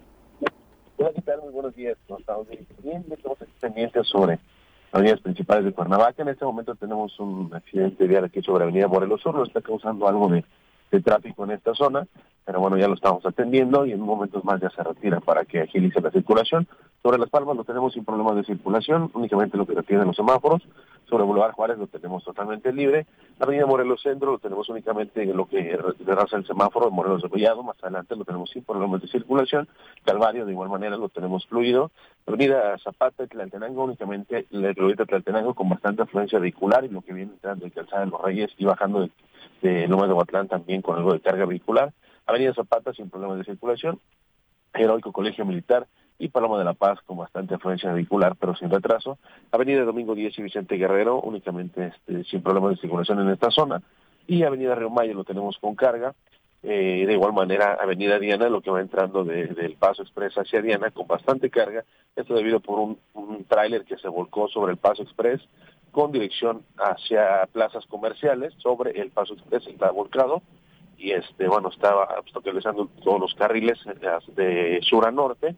[SPEAKER 5] Hola, ¿qué tal? Muy buenos días. Nos estamos bien, estamos pendientes sobre avenidas principales de Cuernavaca. En este momento tenemos un accidente vial aquí sobre Avenida Morelos Sur, nos está causando algo de, de tráfico en esta zona, pero bueno, ya lo estamos atendiendo y en un momento más ya se retira para que agilice la circulación. Sobre Las Palmas lo tenemos sin problemas de circulación, únicamente lo que retienen los semáforos. Sobre Boulevard Juárez lo tenemos totalmente libre. Avenida Morelos Centro lo tenemos únicamente en lo que raza el semáforo de Morelos de Collado. Más adelante lo tenemos sin problemas de circulación. Calvario de igual manera lo tenemos fluido. La avenida Zapata Tlaltenango únicamente la de Tlaltenango con bastante afluencia vehicular y lo que viene entrando de Calzada de los Reyes y bajando de, de Loma de Huatlán también con algo de carga vehicular. Avenida Zapata sin problemas de circulación. Heroico Colegio Militar y Paloma de la Paz con bastante afluencia vehicular, pero sin retraso. Avenida Domingo 10 y Vicente Guerrero, únicamente este, sin problemas de circulación en esta zona. Y Avenida Río Mayo lo tenemos con carga. Eh, de igual manera, Avenida Diana, lo que va entrando del Paso Express hacia Diana con bastante carga. Esto debido por un, tráiler que se volcó sobre el Paso Express con dirección hacia plazas comerciales. Sobre el Paso Express está volcado y este bueno estaba obstaculizando todos los carriles de sur a norte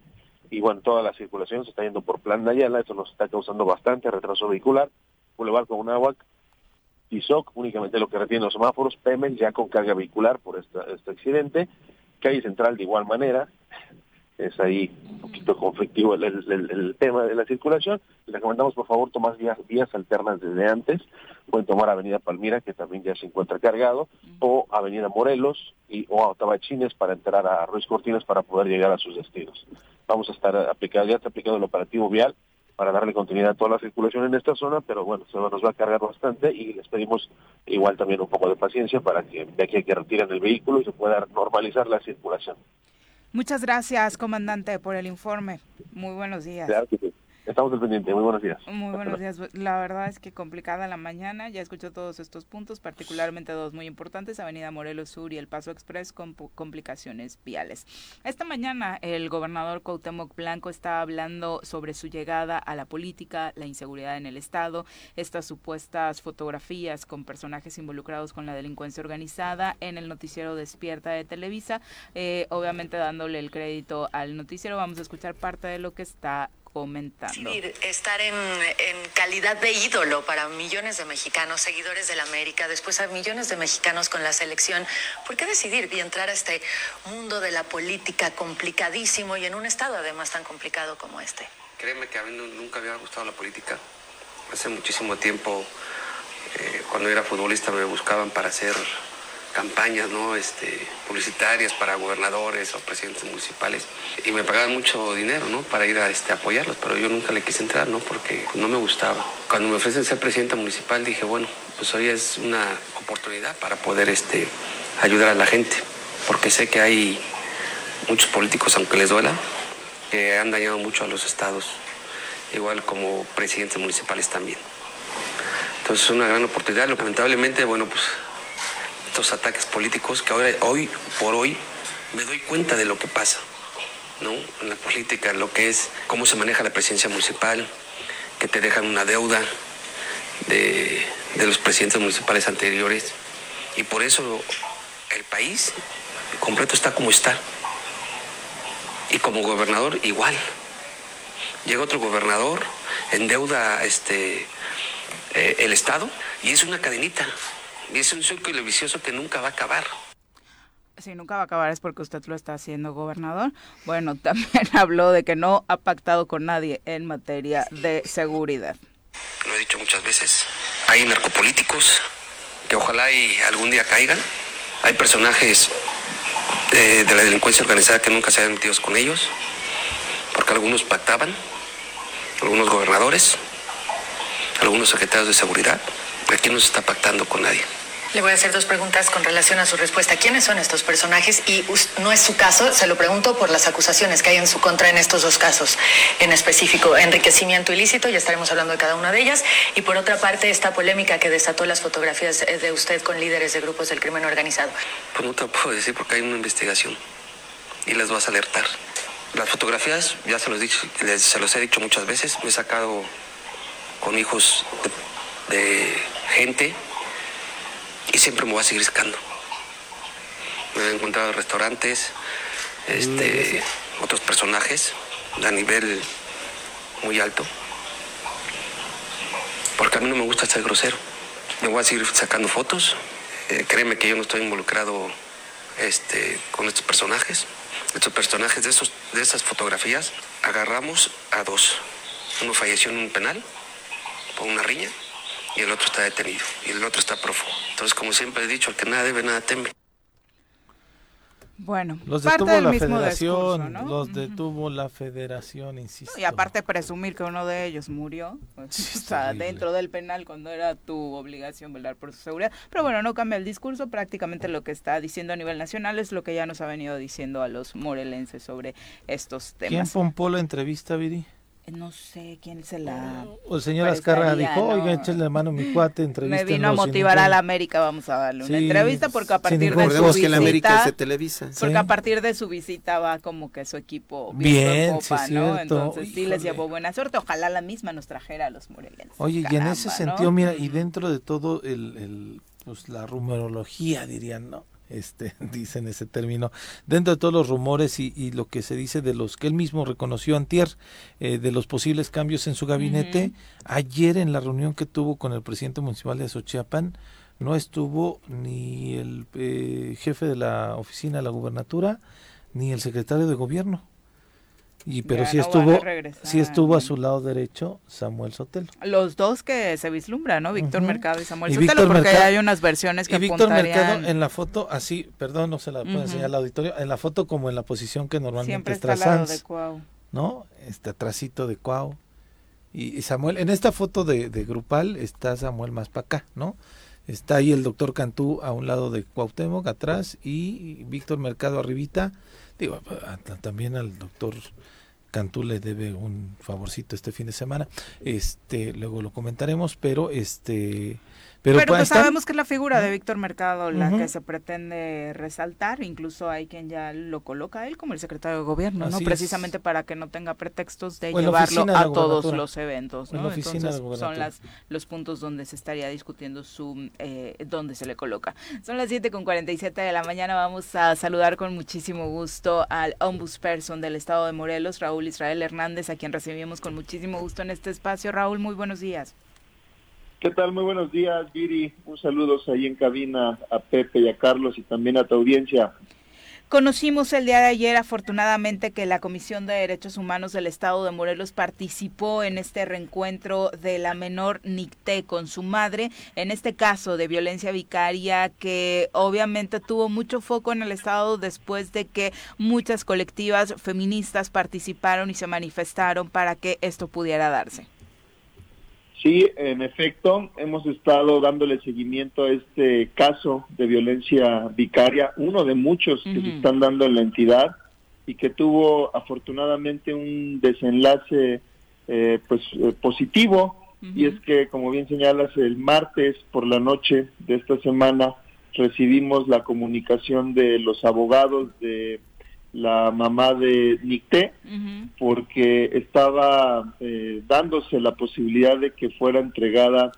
[SPEAKER 5] y bueno, toda la circulación se está yendo por Plan Nayala, esto nos está causando bastante retraso vehicular, Boulevard con Aguac, Tizoc, únicamente lo que retiene los semáforos, Pemex ya con carga vehicular por este accidente, calle central de igual manera, es ahí un poquito conflictivo el, tema de la circulación. Les recomendamos por favor tomar vías, vías alternas desde antes. Pueden tomar Avenida Palmira, que también ya se encuentra cargado, o Avenida Morelos y, o a Tabachines para entrar a Ruiz Cortines para poder llegar a sus destinos. Vamos a estar aplicando, ya está aplicado el operativo vial para darle continuidad a toda la circulación en esta zona, pero bueno, se nos va a cargar bastante y les pedimos igual también un poco de paciencia para que de aquí a que retiren el vehículo y se pueda normalizar la circulación.
[SPEAKER 1] Muchas gracias, comandante, por el informe. Muy buenos días.
[SPEAKER 5] Estamos al pendiente. Muy buenos días.
[SPEAKER 1] Muy buenos días. La verdad es que complicada la mañana. Ya escucho todos estos puntos, particularmente dos muy importantes, Avenida Morelos Sur y el Paso Express con complicaciones viales. Esta mañana el gobernador Cuauhtémoc Blanco está hablando sobre su llegada a la política, la inseguridad en el Estado, estas supuestas fotografías con personajes involucrados con la delincuencia organizada en el noticiero Despierta de Televisa. Eh, obviamente dándole el crédito al noticiero, vamos a escuchar parte de lo que está comentando.
[SPEAKER 6] estar en, calidad de ídolo para millones de mexicanos, seguidores de la América, después a millones de mexicanos con la selección. ¿Por qué decidir y entrar a este mundo de la política complicadísimo y en un estado además tan complicado como este?
[SPEAKER 7] Créeme que a mí nunca me había gustado la política. Hace muchísimo tiempo, eh, cuando era futbolista, me buscaban para ser campañas ¿no? este, publicitarias para gobernadores o presidentes municipales y me pagaban mucho dinero ¿no? para ir a este, apoyarlos, pero yo nunca le quise entrar ¿no? porque no me gustaba. Cuando me ofrecen ser presidenta municipal dije, bueno, pues hoy es una oportunidad para poder este, ayudar a la gente, porque sé que hay muchos políticos, aunque les duela, que han dañado mucho a los estados, igual como presidentes municipales también. Entonces es una gran oportunidad. Lamentablemente, bueno, pues estos ataques políticos que ahora, hoy por hoy me doy cuenta de lo que pasa, ¿no? En la política, lo que es, cómo se maneja la presidencia municipal, que te dejan una deuda de, de los presidentes municipales anteriores. Y por eso el país completo está como está. Y como gobernador igual. Llega otro gobernador, endeuda este, eh, el Estado y es una cadenita. Y es un círculo vicioso que nunca va a acabar.
[SPEAKER 1] Si nunca va a acabar es porque usted lo está haciendo gobernador. Bueno, también habló de que no ha pactado con nadie en materia de seguridad.
[SPEAKER 7] Lo he dicho muchas veces. Hay narcopolíticos que ojalá y algún día caigan. Hay personajes de, de la delincuencia organizada que nunca se han metido con ellos, porque algunos pactaban, algunos gobernadores, algunos secretarios de seguridad. Aquí no se está pactando con nadie.
[SPEAKER 6] Le voy a hacer dos preguntas con relación a su respuesta. ¿Quiénes son estos personajes? Y no es su caso, se lo pregunto por las acusaciones que hay en su contra en estos dos casos en específico. Enriquecimiento ilícito, ya estaremos hablando de cada una de ellas. Y por otra parte, esta polémica que desató las fotografías de usted con líderes de grupos del crimen organizado.
[SPEAKER 7] Pues no te puedo decir porque hay una investigación y les vas a alertar. Las fotografías, ya se los, dicho, les, se los he dicho muchas veces, me he sacado con hijos de, de gente y siempre me voy a seguir sacando. Me he encontrado en restaurantes, este, otros personajes a nivel muy alto. Porque a mí no me gusta ser grosero. Me voy a seguir sacando fotos. Eh, créeme que yo no estoy involucrado este, con estos personajes. Estos personajes de, esos, de esas fotografías agarramos a dos. Uno falleció en un penal por una riña y el otro está detenido y el otro está prófugo. Entonces, como siempre he dicho, el que nada debe, nada teme.
[SPEAKER 1] Bueno,
[SPEAKER 2] los detuvo la federación, los detuvo la federación, insisto.
[SPEAKER 1] Y aparte presumir que uno de ellos murió, pues, está dentro del penal cuando era tu obligación velar por su seguridad. Pero bueno, no cambia el discurso, prácticamente lo que está diciendo a nivel nacional es lo que ya nos ha venido diciendo a los morelenses sobre estos temas.
[SPEAKER 2] ¿Quién pompó la entrevista, Viri?
[SPEAKER 1] No sé quién se la.
[SPEAKER 2] O el señor Azcarra dijo, oiga, échale la mano a mi cuate, entrevista.
[SPEAKER 1] Me vino a motivar a la América, vamos a darle una entrevista porque a partir de su visita.
[SPEAKER 4] que la América se televisa.
[SPEAKER 1] Porque a partir de su visita va como que su equipo bien, copa, ¿no? Entonces sí les llevó buena suerte. Ojalá la misma nos trajera a los morelenses.
[SPEAKER 2] Oye, y en ese sentido, mira, y dentro de todo el, el pues la rumorología, dirían, ¿no? Este, dicen ese término, dentro de todos los rumores y, lo que se dice de los que él mismo reconoció antier, eh, de los posibles cambios en su gabinete, ayer en la reunión que tuvo con el presidente municipal de Xochiapan, no estuvo ni el eh, jefe de la oficina de la gubernatura, ni el secretario de gobierno. Y pero sí estuvo sí estuvo a su lado derecho Samuel Sotelo.
[SPEAKER 1] Los dos que se vislumbran, ¿no? Víctor Mercado y Samuel Sotelo, porque hay unas versiones que
[SPEAKER 2] y Víctor Mercado en la foto así, perdón, no se la puede enseñar al auditorio, en la foto como en la posición que normalmente está, está de Cuau. ¿no? Este atrasito de Cuau. Y, Samuel, en esta foto de, de grupal está Samuel más para acá, ¿no? Está ahí el doctor Cantú a un lado de Cuauhtémoc atrás y Víctor Mercado arribita. Digo, también al doctor Cantú le debe un favorcito este fin de semana. Este, luego lo comentaremos, pero este
[SPEAKER 1] pero, pues sabemos que es la figura de Víctor Mercado la que se pretende resaltar, incluso hay quien ya lo coloca a él como el secretario de gobierno, no precisamente para que no tenga pretextos de llevarlo a todos los eventos, ¿no? Entonces son las los puntos donde se estaría discutiendo su eh, dónde se le coloca. Son las 7 con 47 de la mañana, vamos a saludar con muchísimo gusto al ombudsperson del estado de Morelos, Raúl Israel Hernández, a quien recibimos con muchísimo gusto en este espacio. Raúl, muy buenos días.
[SPEAKER 8] ¿Qué tal? Muy buenos días, Viri. Un saludo ahí en cabina a Pepe y a Carlos y también a tu audiencia.
[SPEAKER 1] Conocimos el día de ayer, afortunadamente, que la Comisión de Derechos Humanos del Estado de Morelos participó en este reencuentro de la menor Nicté con su madre, en este caso de violencia vicaria que obviamente tuvo mucho foco en el Estado después de que muchas colectivas feministas participaron y se manifestaron para que esto pudiera darse.
[SPEAKER 8] Sí, en efecto, hemos estado dándole seguimiento a este caso de violencia vicaria, uno de muchos que se están dando en la entidad y que tuvo afortunadamente un desenlace eh, pues eh, positivo. Y es que como bien señalas el martes por la noche de esta semana recibimos la comunicación de los abogados de la mamá de Nicté, porque estaba eh, dándose la posibilidad de que fuera entregada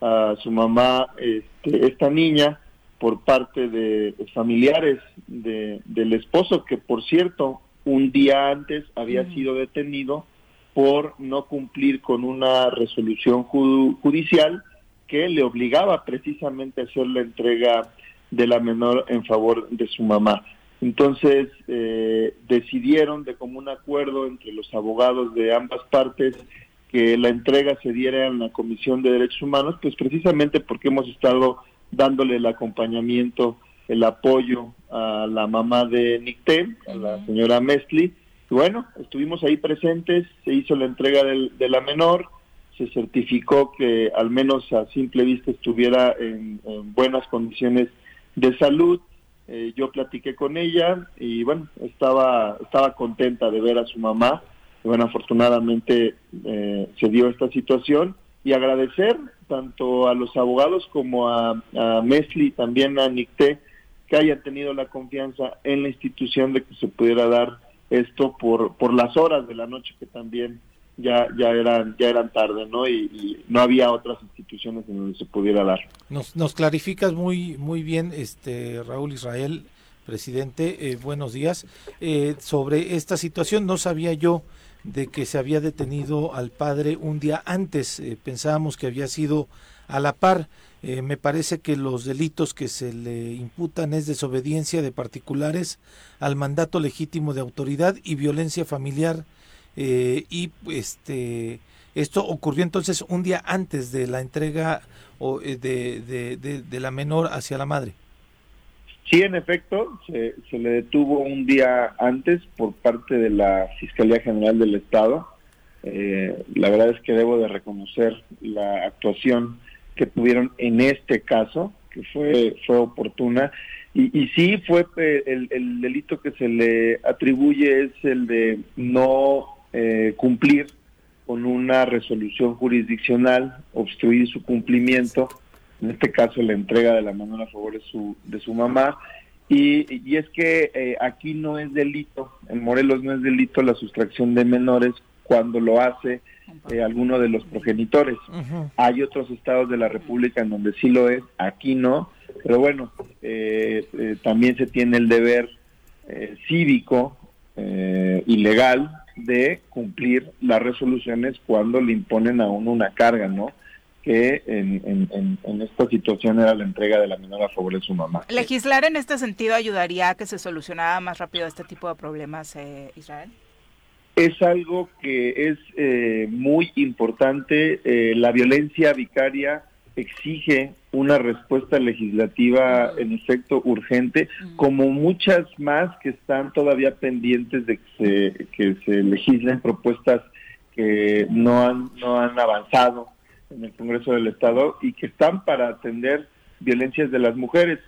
[SPEAKER 8] a su mamá este, esta niña por parte de familiares de, del esposo, que por cierto, un día antes había sido detenido por no cumplir con una resolución judicial que le obligaba precisamente a hacer la entrega de la menor en favor de su mamá. Entonces eh, decidieron de común acuerdo entre los abogados de ambas partes que la entrega se diera en la Comisión de Derechos Humanos, pues precisamente porque hemos estado dándole el acompañamiento, el apoyo a la mamá de Nicté, a la señora Mesli. Y bueno, estuvimos ahí presentes, se hizo la entrega de la menor, se certificó que al menos a simple vista estuviera en buenas condiciones de salud. Eh, yo platiqué con ella y bueno, estaba, estaba contenta de ver a su mamá. Bueno, afortunadamente eh, se dio esta situación y agradecer tanto a los abogados como a, a Mesli, también a Nicté, que hayan tenido la confianza en la institución de que se pudiera dar esto por, por las horas de la noche que también ya ya eran ya eran tarde no y, no había otras instituciones en donde se pudiera dar.
[SPEAKER 2] Nos, nos clarificas muy muy bien este Raúl Israel presidente eh, buenos días. Eh, sobre esta situación no sabía yo de que se había detenido al padre un día antes eh, pensábamos que había sido a la par. Me parece que los delitos que se le imputan es desobediencia de particulares al mandato legítimo de autoridad y violencia familiar eh, y este esto ocurrió entonces un día antes de la entrega eh, de, de, la menor hacia la madre.
[SPEAKER 8] Sí, en efecto, se, se, le detuvo un día antes por parte de la Fiscalía General del Estado. Eh, la verdad es que debo de reconocer la actuación que tuvieron en este caso, que fue, fue oportuna. Y, y sí, fue el, el delito que se le atribuye es el de no eh, cumplir con una resolución jurisdiccional, obstruir su cumplimiento, en este caso la entrega de la mano a favor de su, de su mamá. Y, y es que eh, aquí no es delito, en Morelos no es delito la sustracción de menores cuando lo hace eh, alguno de los progenitores. Hay otros estados de la República en donde sí lo es, aquí no, pero bueno, también se tiene el deber cívico y legal de cumplir las resoluciones cuando le imponen a uno una carga, ¿no? que en, en, esta situación era la entrega de la menor a favor de su mamá.
[SPEAKER 1] ¿Legislar en este sentido ayudaría a que se solucionara más rápido este tipo de problemas, eh, Israel?
[SPEAKER 8] Es algo que es eh, muy importante. Eh, la violencia vicaria exige una respuesta legislativa en efecto urgente, como muchas más que están todavía pendientes de que se, que se legislen propuestas que no han, no han avanzado en el Congreso del Estado y que están para atender violencias de las mujeres.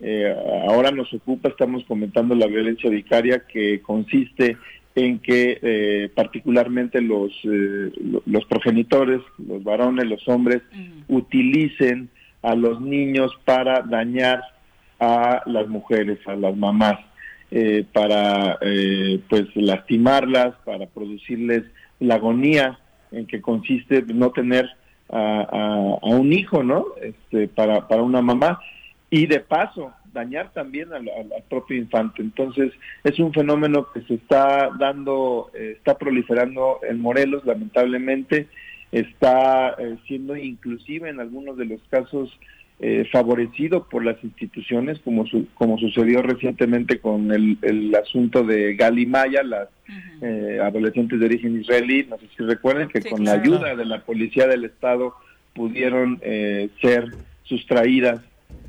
[SPEAKER 8] Eh, ahora nos ocupa, estamos comentando la violencia vicaria que consiste en que eh, particularmente los, eh, los progenitores, los varones, los hombres, utilicen a los niños para dañar a las mujeres, a las mamás, eh, para pues lastimarlas, para producirles la agonía en que consiste no tener a, a, un hijo, ¿no? Este, para, para una mamá. Y de paso, dañar también al, propio infante. Entonces, es un fenómeno que se está dando, eh, está proliferando en Morelos, lamentablemente, está eh, siendo inclusive en algunos de los casos eh, favorecido por las instituciones, como, como sucedió recientemente con el, el asunto de Gali Maya, las adolescentes de origen israelí, no sé si recuerden que con la ayuda de la policía del Estado pudieron ser sustraídas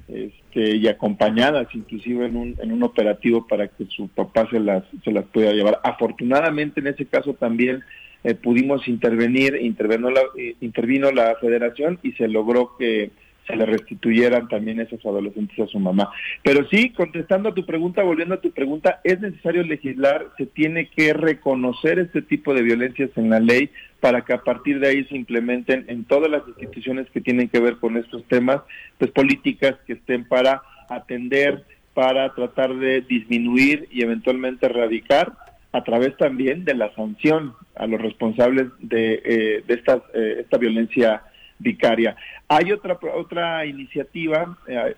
[SPEAKER 8] este, y acompañadas inclusive en un, en un operativo para que su papá se las, se las pueda llevar. Afortunadamente en ese caso también eh, pudimos intervenir, intervino la, eh, intervino la federación y se logró que se le restituyeran también esos adolescentes a su mamá. Pero sí, contestando a tu pregunta, volviendo a tu pregunta, es necesario legislar, se tiene que reconocer este tipo de violencias en la ley para que a partir de ahí se implementen en todas las instituciones que tienen que ver con estos temas, pues políticas que estén para atender, para tratar de disminuir y eventualmente erradicar a través también de la sanción a los responsables de, eh, de eh, esta violencia vicaria. Hay otra otra iniciativa eh,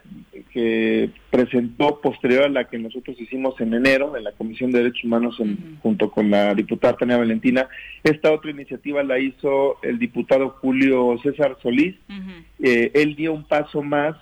[SPEAKER 8] que presentó posterior a la que nosotros hicimos en enero en la Comisión de Derechos Humanos junto con la diputada Tania Valentina. Esta otra iniciativa la hizo el diputado Julio César Solís. Eh, él dio un paso más.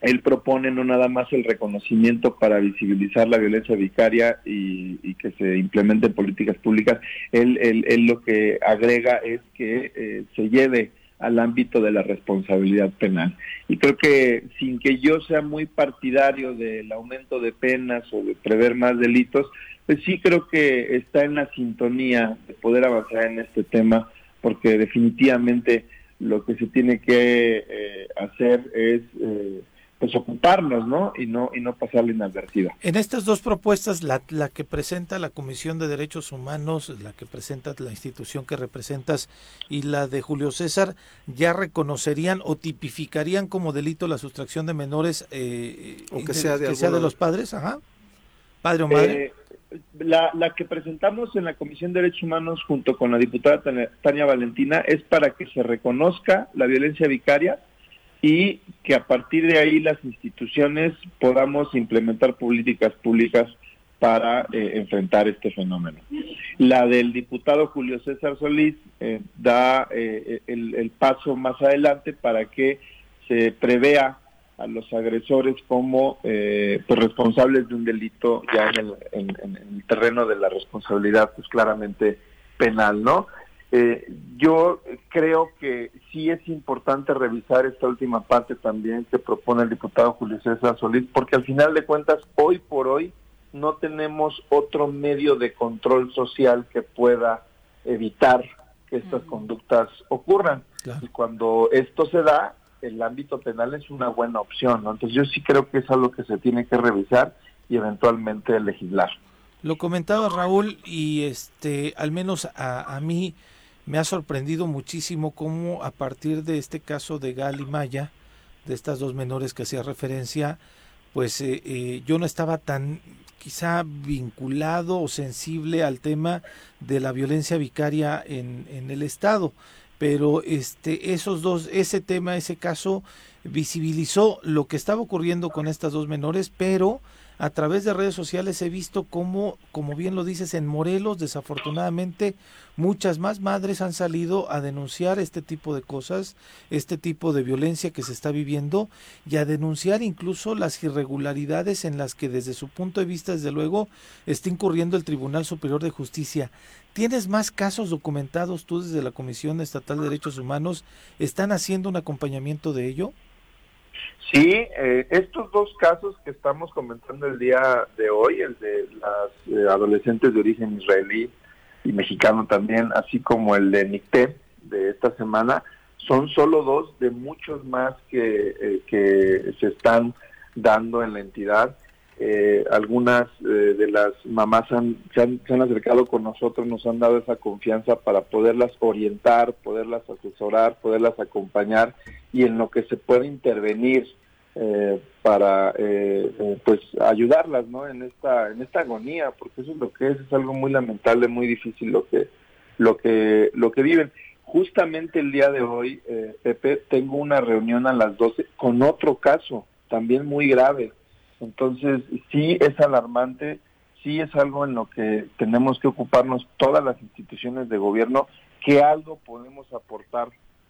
[SPEAKER 8] Él propone no nada más el reconocimiento para visibilizar la violencia vicaria y, que se implementen políticas públicas. Él, él, lo que agrega es que eh, se lleve al ámbito de la responsabilidad penal. Y creo que sin que yo sea muy partidario del aumento de penas o de prever más delitos, pues sí creo que está en la sintonía de poder avanzar en este tema, porque definitivamente lo que se tiene que eh, hacer es eh, pues ocuparnos, ¿no? Y no y no pasarle inadvertida.
[SPEAKER 2] En estas dos propuestas, la, la que presenta la Comisión de Derechos Humanos, la que presenta la institución que representas y la de Julio César, ya reconocerían o tipificarían como delito la sustracción de menores
[SPEAKER 4] eh, o que sea de,
[SPEAKER 2] que sea de los padres, ajá, padre o madre.
[SPEAKER 8] Eh, la, la que presentamos en la Comisión de Derechos Humanos junto con la diputada Tania Valentina es para que se reconozca la violencia vicaria y que a partir de ahí las instituciones podamos implementar políticas públicas para eh, enfrentar este fenómeno. La del diputado Julio César Solís eh, da eh, el, paso más adelante para que se prevea a los agresores como pues responsables de un delito ya en el, en el terreno de la responsabilidad pues claramente penal, ¿no? Eh, yo creo que sí es importante revisar esta última parte también que propone el diputado Julio César Solís, porque al final de cuentas, hoy por hoy, no tenemos otro medio de control social que pueda evitar que estas conductas ocurran. Y cuando esto se da, el ámbito penal es una buena opción. Entonces yo sí creo que es algo que se tiene que revisar y eventualmente legislar.
[SPEAKER 2] Lo comentaba Raúl y este, al menos a, a mí me ha sorprendido muchísimo cómo a partir de este caso de Gal y Maya, de estas dos menores que hacía referencia, pues eh, eh, yo no estaba tan quizá vinculado o sensible al tema de la violencia vicaria en, en el Estado. Pero este esos dos ese tema ese caso visibilizó lo que estaba ocurriendo con estas dos menores pero a través de redes sociales he visto cómo, como bien lo dices, en Morelos, desafortunadamente, muchas más madres han salido a denunciar este tipo de cosas, este tipo de violencia que se está viviendo y a denunciar incluso las irregularidades en las que desde su punto de vista, desde luego, está incurriendo el Tribunal Superior de Justicia. ¿Tienes más casos documentados tú desde la Comisión Estatal de Derechos Humanos? ¿Están haciendo un acompañamiento de ello?
[SPEAKER 8] Sí, eh, estos dos casos que estamos comentando el día de hoy, el de las eh, adolescentes de origen israelí y mexicano también, así como el de Nicté de esta semana, son solo dos de muchos más que, eh, que se están dando en la entidad eh, algunas eh, de las mamás se, han, acercado con nosotros, nos han dado esa confianza para poderlas orientar, poderlas asesorar, poderlas acompañar y en lo que se puede intervenir eh, para pues ayudarlas ¿no? en esta en esta agonía porque eso es lo que es es algo muy lamentable muy difícil lo que lo que lo que viven justamente el día de hoy Pepe tengo una reunión a las 12 con otro caso también muy grave entonces, sí es alarmante, sí es algo en lo que tenemos que ocuparnos todas las instituciones de gobierno, que algo podemos aportar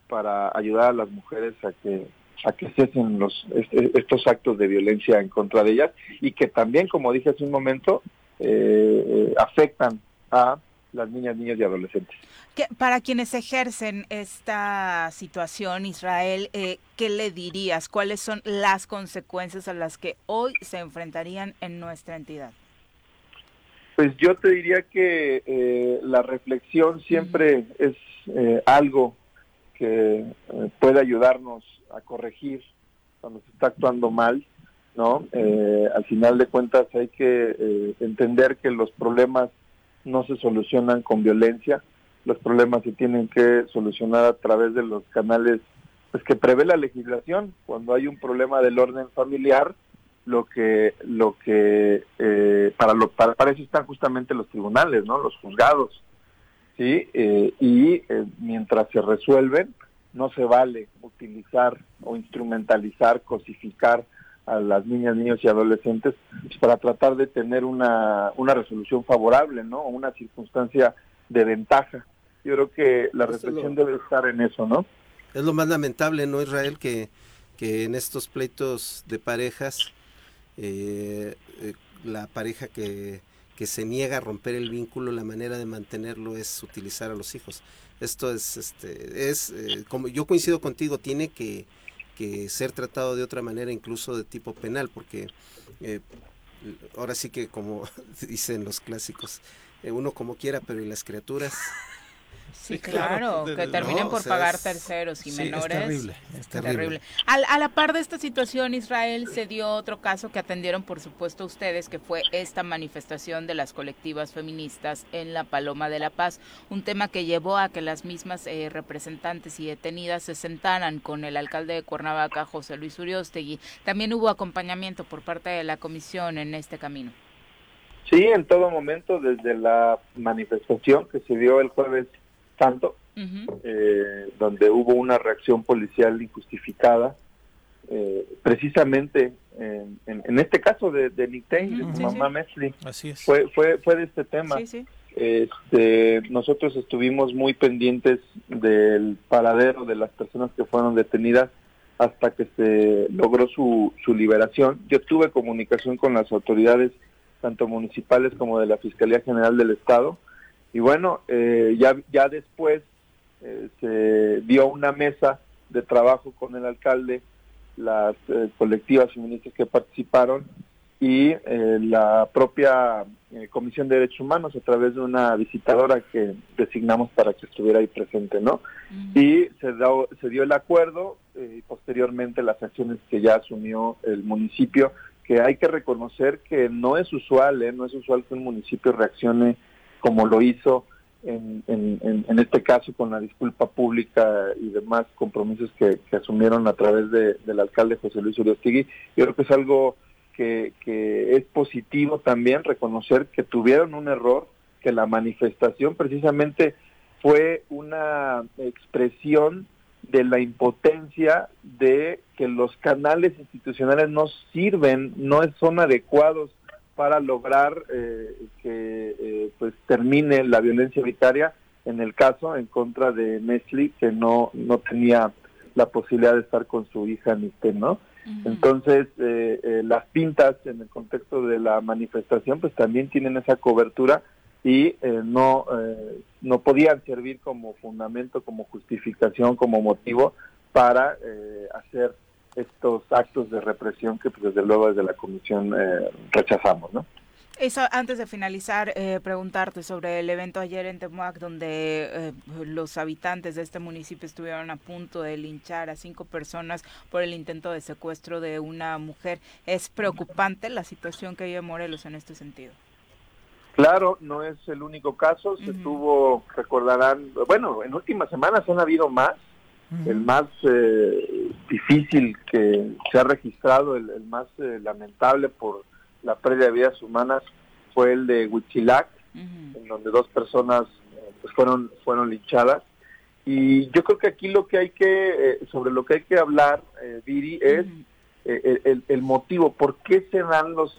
[SPEAKER 8] para ayudar a las mujeres a que a que cesen los estos actos de violencia en contra de ellas y que también, como dije hace un momento, eh, eh afectan a las niñas, niños y adolescentes.
[SPEAKER 1] Para quienes ejercen esta situación, Israel, eh, ¿qué le dirías? ¿Cuáles son las consecuencias a las que hoy se enfrentarían en nuestra entidad?
[SPEAKER 8] Pues yo te diría que eh, la reflexión siempre es eh, algo que puede ayudarnos a corregir cuando se está actuando mal, ¿no? al final de cuentas hay que entender que los problemas no se solucionan con violencia, los problemas se tienen que solucionar a través de los canales pues que prevé la legislación. Cuando hay un problema del orden familiar, lo que lo que eh, para lo para, eso están justamente los tribunales no los juzgados sí eh, y eh, mientras se resuelven no se vale utilizar o instrumentalizar cosificar a las niñas niños y adolescentes pues, para tratar de tener una una resolución favorable no una circunstancia de ventaja. Yo creo que la reflexión debe estar en eso no
[SPEAKER 4] es lo más lamentable no Israel que que en estos pleitos de parejas eh, eh, la pareja que, se niega a romper el vínculo, la manera de mantenerlo es utilizar a los hijos. Esto es, este, es eh, como yo coincido contigo, tiene que, ser tratado de otra manera, incluso de tipo penal, porque ahora sí que como dicen los clásicos, uno como quiera, pero y las criaturas
[SPEAKER 1] Sí, claro, que terminen por pagar terceros y menores. Es terrible, es terrible. A, la par de esta situación, Israel se dio otro caso que atendieron, por supuesto, ustedes, que fue esta manifestación de las colectivas feministas en la Paloma de la Paz, un tema que llevó a que las mismas eh, representantes y detenidas se sentaran con el alcalde de Cuernavaca, José Luis Uriostegui. También hubo acompañamiento por parte de la comisión en este camino.
[SPEAKER 8] Sí, en todo momento, desde la manifestación que se dio el jueves tanto, eh, donde hubo una reacción policial injustificada, eh, precisamente en, este caso de, de Nick de su mamá Mesli, fue, fue, fue de este tema. Este, nosotros estuvimos muy pendientes del paradero de las personas que fueron detenidas hasta que se logró su, su liberación. Yo tuve comunicación con las autoridades, tanto municipales como de la Fiscalía General del Estado, y bueno, eh, ya, ya después eh, se dio una mesa de trabajo con el alcalde, las eh, colectivas feministas que participaron y la propia Comisión de Derechos Humanos a través de una visitadora que designamos para que estuviera ahí presente, ¿no? Y se, se dio el acuerdo y posteriormente las acciones que ya asumió el municipio, que hay que reconocer que no es usual, ¿eh? no es usual que un municipio reaccione como lo hizo en, en, este caso con la disculpa pública y demás compromisos que, asumieron a través del alcalde José Luis Uriostegui. Yo creo que es algo que, que es positivo también reconocer que tuvieron un error, que la manifestación precisamente fue una expresión de la impotencia de que los canales institucionales no sirven, no son adecuados para lograr eh, que eh, pues termine la violencia vicaria en el caso en contra de Nestle que no no tenía la posibilidad de estar con su hija Niste, ¿no? Entonces eh, las pintas en el contexto de la manifestación pues también tienen esa cobertura y no no podían servir como fundamento, como justificación, como motivo para hacer estos actos de represión que pues, desde luego desde la comisión eh, rechazamos, ¿no?
[SPEAKER 1] Eso, antes de finalizar, eh, preguntarte sobre el evento ayer en Temuac, donde eh, los habitantes de este municipio estuvieron a punto de linchar a cinco personas por el intento de secuestro de una mujer. ¿Es preocupante la situación que vive Morelos en este sentido?
[SPEAKER 8] Claro, no es el único caso. Se tuvo, recordarán, bueno, en últimas semanas han habido más el más eh, difícil que se ha registrado, el, más eh, lamentable por la pérdida de vidas humanas fue el de Huitzilac, en donde dos personas eh, pues fueron fueron linchadas. Y yo creo que aquí lo que hay que, sobre lo que hay que hablar, Viri, es el, el, motivo, por qué se dan los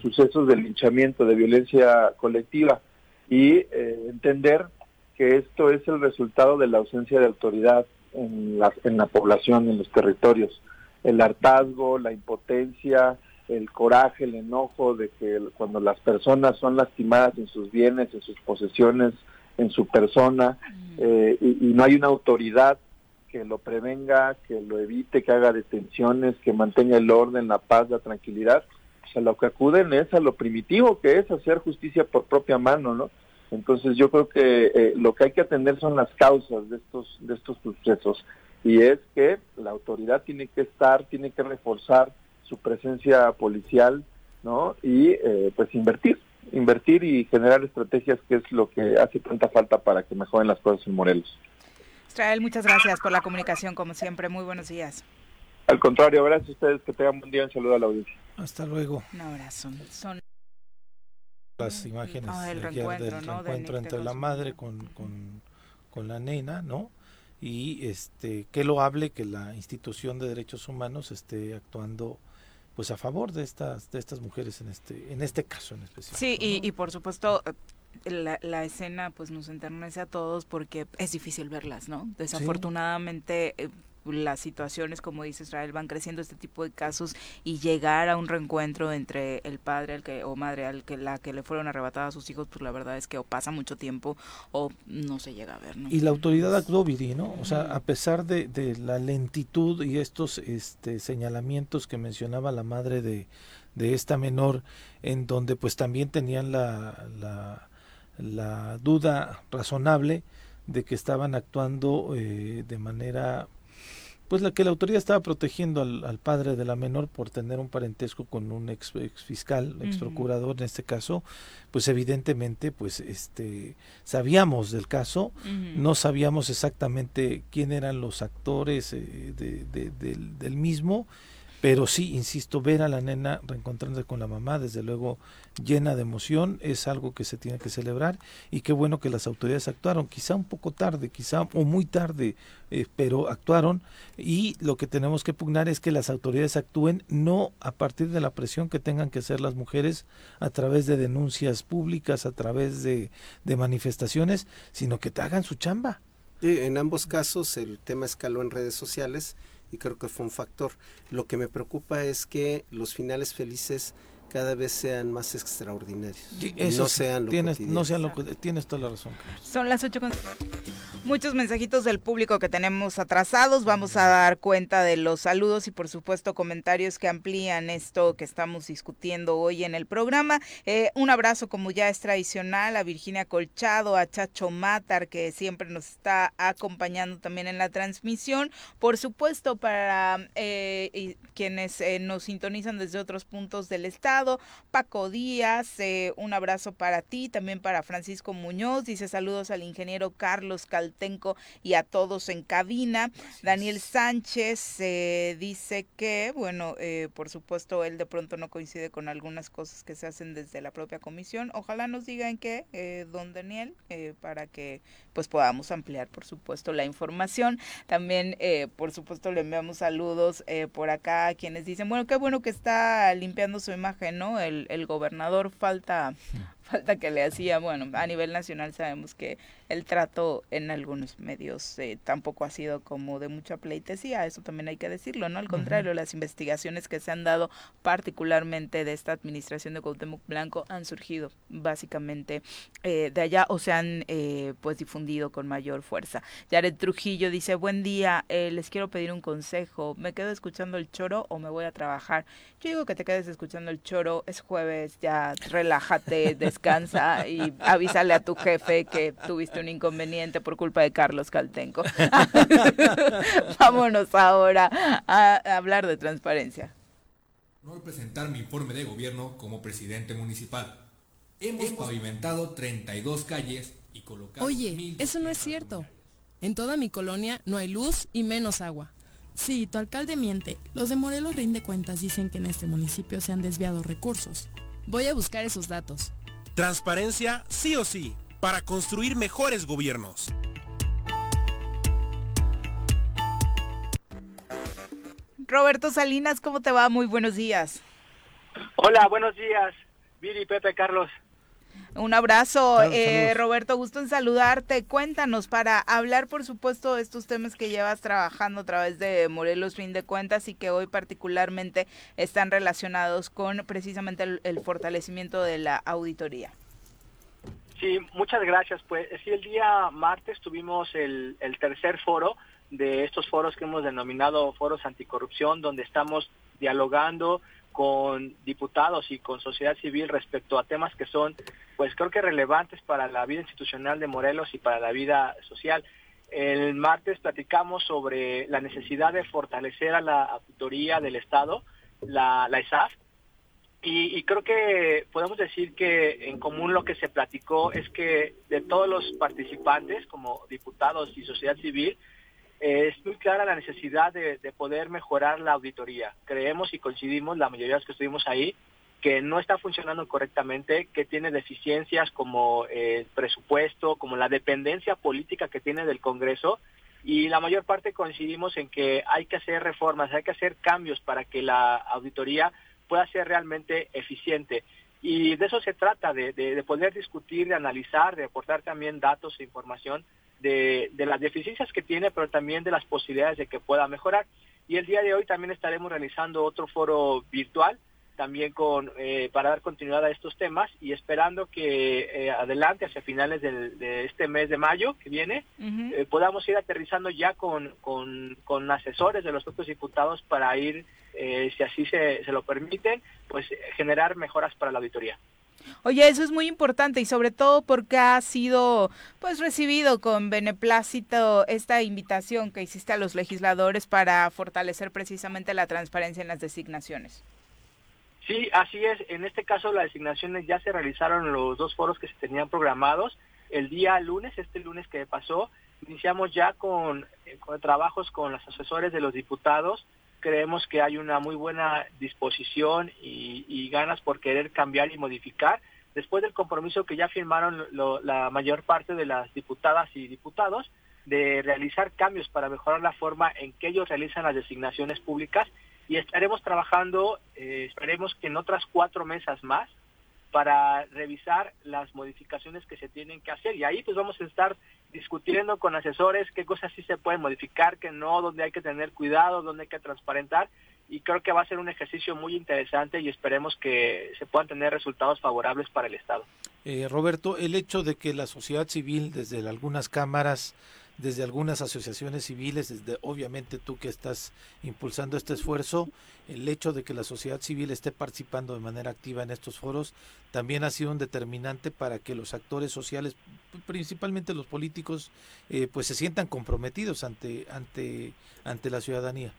[SPEAKER 8] sucesos de linchamiento, de violencia colectiva, y entender que esto es el resultado de la ausencia de autoridad en la, en la población, en los territorios. El hartazgo, la impotencia, el coraje, el enojo de que cuando las personas son lastimadas en sus bienes, en sus posesiones, en su persona, mm. eh, y, no hay una autoridad que lo prevenga, que lo evite, que haga detenciones, que mantenga el orden, la paz, la tranquilidad, pues a lo que acuden es a lo primitivo que es hacer justicia por propia mano, ¿no? Entonces yo creo que eh, lo que hay que atender son las causas de estos, de estos sucesos y es que la autoridad tiene que estar, tiene que reforzar su presencia policial, ¿no? Y eh, pues invertir, invertir y generar estrategias que es lo que hace tanta falta para que mejoren las cosas en Morelos.
[SPEAKER 1] Israel, muchas gracias por la comunicación, como siempre. Muy buenos días.
[SPEAKER 8] Al contrario, gracias a ustedes, que tengan buen día, un saludo a la audiencia.
[SPEAKER 2] Hasta luego.
[SPEAKER 1] Un abrazo. Son
[SPEAKER 2] las imágenes ah, del reencuentro, entre la madre con, con, con, la nena, ¿no? Y este que lo hable que la institución de derechos humanos esté actuando pues a favor de estas de estas mujeres en este en este caso en especial.
[SPEAKER 1] Sí, y, y por supuesto la, la, escena pues nos enternece a todos porque es difícil verlas, ¿no? Desafortunadamente eh, las situaciones, como dice Israel, van creciendo este tipo de casos y llegar a un reencuentro entre el padre al que, o madre al que la que le fueron arrebatadas sus hijos, pues la verdad es que o pasa mucho tiempo o no se llega a ver. ¿no?
[SPEAKER 2] Y la autoridad actuó, ¿no? O sea, a pesar de, de la lentitud y estos este, señalamientos que mencionaba la madre de, de esta menor, en donde pues también tenían la, la, la duda razonable de que estaban actuando eh, de manera pues la que la autoridad estaba protegiendo al, padre de la menor por tener un parentesco con un ex, fiscal, ex procurador en este caso, pues evidentemente pues este sabíamos del caso, no sabíamos exactamente quién eran los actores eh, del, del mismo pero sí, insisto, ver a la nena reencontrándose con la mamá, desde luego llena de emoción, es algo que se tiene que celebrar y qué bueno que las autoridades actuaron, quizá un poco tarde, quizá o muy tarde, eh, pero actuaron y lo que tenemos que pugnar es que las autoridades actúen no a partir de la presión que tengan que hacer las mujeres a través de denuncias públicas, a través de, de manifestaciones, sino que te hagan su chamba.
[SPEAKER 4] en ambos casos el tema escaló en redes sociales y creo que fue un factor. Lo que me preocupa es que los finales felices cada vez sean más extraordinarios.
[SPEAKER 2] no sean lo tienes, no sean lo tienes toda la razón.
[SPEAKER 1] Son las ocho con... Muchos mensajitos del público que tenemos atrasados. Vamos a dar cuenta de los saludos y por supuesto comentarios que amplían esto que estamos discutiendo hoy en el programa. Eh, un abrazo como ya es tradicional a Virginia Colchado, a Chacho Matar que siempre nos está acompañando también en la transmisión. Por supuesto para eh, quienes eh, nos sintonizan desde otros puntos del estado. Paco Díaz, un abrazo para ti, también para Francisco Muñoz. Dice saludos al ingeniero Carlos Calderón Tenco y a todos en cabina. Daniel Sánchez eh, dice que, bueno, eh, por supuesto, él de pronto no coincide con algunas cosas que se hacen desde la propia comisión. Ojalá nos digan qué, eh, don Daniel, para que pues podamos ampliar, por supuesto, la información. También, por supuesto, le enviamos saludos por acá a quienes dicen, bueno, qué bueno que está limpiando su imagen, ¿no? El, el gobernador falta falta que le hacía, bueno, a nivel nacional sabemos que el trato en algunos medios eh, tampoco ha sido como de mucha pleitesía, eso también hay que decirlo, ¿no? Al contrario, las investigaciones que se han dado particularmente de esta administración de Cuauhtémoc Blanco han surgido básicamente eh, de allá o se han eh, pues difundido con mayor fuerza. Jared Trujillo dice, buen día, les quiero pedir un consejo, ¿me quedo escuchando el choro o me voy a trabajar? Yo digo que te quedes escuchando el choro, es jueves, ya relájate, descansa y avísale a tu jefe que tuviste un inconveniente por culpa de Carlos Caltenco. Vámonos ahora a hablar de transparencia.
[SPEAKER 9] No presentar mi informe de gobierno como presidente municipal. Hemos pavimentado 32 calles y colocado...
[SPEAKER 10] Oye, eso no es cierto. En toda mi colonia no hay luz y menos agua.
[SPEAKER 3] Sí, tu alcalde miente. Los de Morelos Rinde Cuentas dicen que en este municipio se han desviado recursos.
[SPEAKER 10] Voy a buscar esos datos.
[SPEAKER 11] Transparencia sí o sí, para construir mejores gobiernos.
[SPEAKER 1] Roberto Salinas, ¿cómo te va? Muy buenos días.
[SPEAKER 12] Hola, buenos días. Viri, Pepe, Carlos.
[SPEAKER 1] Un abrazo, eh, Roberto, gusto en saludarte. Cuéntanos para hablar, por supuesto, de estos temas que llevas trabajando a través de Morelos Fin de Cuentas y que hoy particularmente están relacionados con precisamente el, fortalecimiento de la auditoría.
[SPEAKER 12] Sí, muchas gracias. Pues sí, el día martes tuvimos el, el tercer foro de estos foros que hemos denominado foros anticorrupción, donde estamos dialogando con diputados y con sociedad civil respecto a temas que son, pues creo que relevantes para la vida institucional de Morelos y para la vida social. El martes platicamos sobre la necesidad de fortalecer a la auditoría del Estado, la, la ESAF, y, y, creo que podemos decir que en común lo que se platicó es que de todos los participantes, como diputados y sociedad civil, es muy clara la necesidad de, poder mejorar la auditoría. Creemos y coincidimos, la mayoría de los que estuvimos ahí, que no está funcionando correctamente, que tiene deficiencias como el presupuesto, como la dependencia política que tiene del Congreso, y la mayor parte coincidimos en que hay que hacer reformas, hay que hacer cambios para que la auditoría pueda ser realmente eficiente. Y de eso se trata, de, de poder discutir, de analizar, de aportar también datos e información de, las deficiencias que tiene, pero también de las posibilidades de que pueda mejorar. Y el día de hoy también estaremos realizando otro foro virtual también con eh, para dar continuidad a estos temas y esperando que eh, adelante hacia finales de este mes de mayo que viene eh, podamos ir aterrizando ya con, con, con, asesores de los propios diputados para ir si así se, se lo permiten pues generar mejoras para la auditoría.
[SPEAKER 1] Oye, eso es muy importante y sobre todo porque ha sido pues recibido con beneplácito esta invitación que hiciste a los legisladores para fortalecer precisamente la transparencia en las designaciones.
[SPEAKER 12] Sí, así es. En este caso las designaciones ya se realizaron los dos foros que se tenían programados. El día lunes, este lunes que pasó, iniciamos ya con, eh, trabajos con los asesores de los diputados. Creemos que hay una muy buena disposición y, ganas por querer cambiar y modificar. Después del compromiso que ya firmaron la mayor parte de las diputadas y diputados de realizar cambios para mejorar la forma en que ellos realizan las designaciones públicas y estaremos trabajando, eh, esperemos que en otras cuatro mesas más, para revisar las modificaciones que se tienen que hacer. Y ahí pues vamos a estar discutiendo con asesores qué cosas sí se pueden modificar, qué no, dónde hay que tener cuidado, dónde hay que transparentar. Y creo que va a ser un ejercicio muy interesante y esperemos que se puedan tener resultados favorables para el Estado.
[SPEAKER 2] Eh, Roberto, el hecho de que la sociedad civil, desde algunas cámaras, desde algunas asociaciones civiles, desde obviamente tú que estás impulsando este esfuerzo, el hecho de que la sociedad civil esté participando de manera activa en estos foros también ha sido un determinante para que los actores sociales, principalmente los políticos, eh, pues se sientan comprometidos ante ante ante la ciudadanía.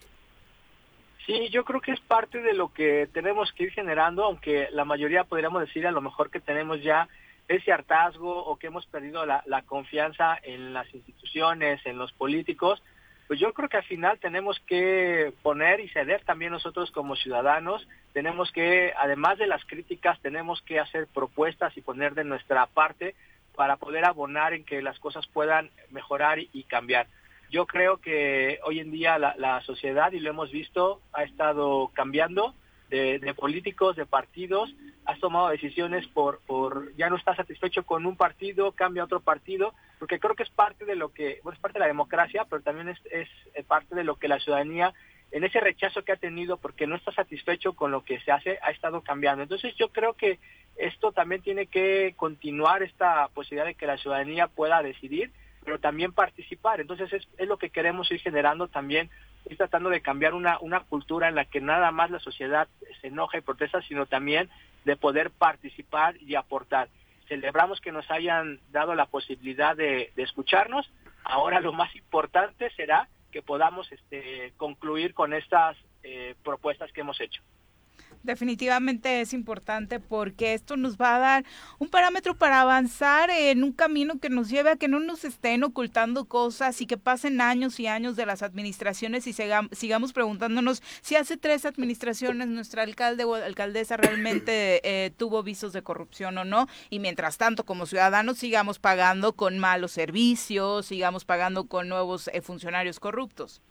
[SPEAKER 12] Sí, yo creo que es parte de lo que tenemos que ir generando, aunque la mayoría podríamos decir a lo mejor que tenemos ya ese hartazgo o que hemos perdido la, confianza en las instituciones, en los políticos, pues yo creo que al final tenemos que poner y ceder también nosotros como ciudadanos, tenemos que, además de las críticas, tenemos que hacer propuestas y poner de nuestra parte para poder abonar en que las cosas puedan mejorar y, cambiar. Yo creo que hoy en día la, sociedad, y lo hemos visto, ha estado cambiando, de, políticos, de partidos, has tomado decisiones por, por, ya no estás satisfecho con un partido, cambia a otro partido, porque creo que es parte de lo que, bueno, es parte de la democracia, pero también es, es parte de lo que la ciudadanía, en ese rechazo que ha tenido porque no está satisfecho con lo que se hace, ha estado cambiando. Entonces yo creo que esto también tiene que continuar esta posibilidad de que la ciudadanía pueda decidir, pero también participar. Entonces es, es lo que queremos ir generando también y tratando de cambiar una, una cultura en la que nada más la sociedad se enoja y protesta, sino también de poder participar y aportar. Celebramos que nos hayan dado la posibilidad de, escucharnos. Ahora lo más importante será que podamos este, concluir con estas eh, propuestas que hemos hecho.
[SPEAKER 1] Definitivamente es importante porque esto nos va a dar un parámetro para avanzar en un camino que nos lleve a que no nos estén ocultando cosas y que pasen años y años de las administraciones y sigamos preguntándonos si hace tres administraciones nuestro alcalde o alcaldesa realmente eh, tuvo visos de corrupción o no. Y mientras tanto, como ciudadanos, sigamos pagando con malos servicios, sigamos pagando con nuevos eh, funcionarios corruptos.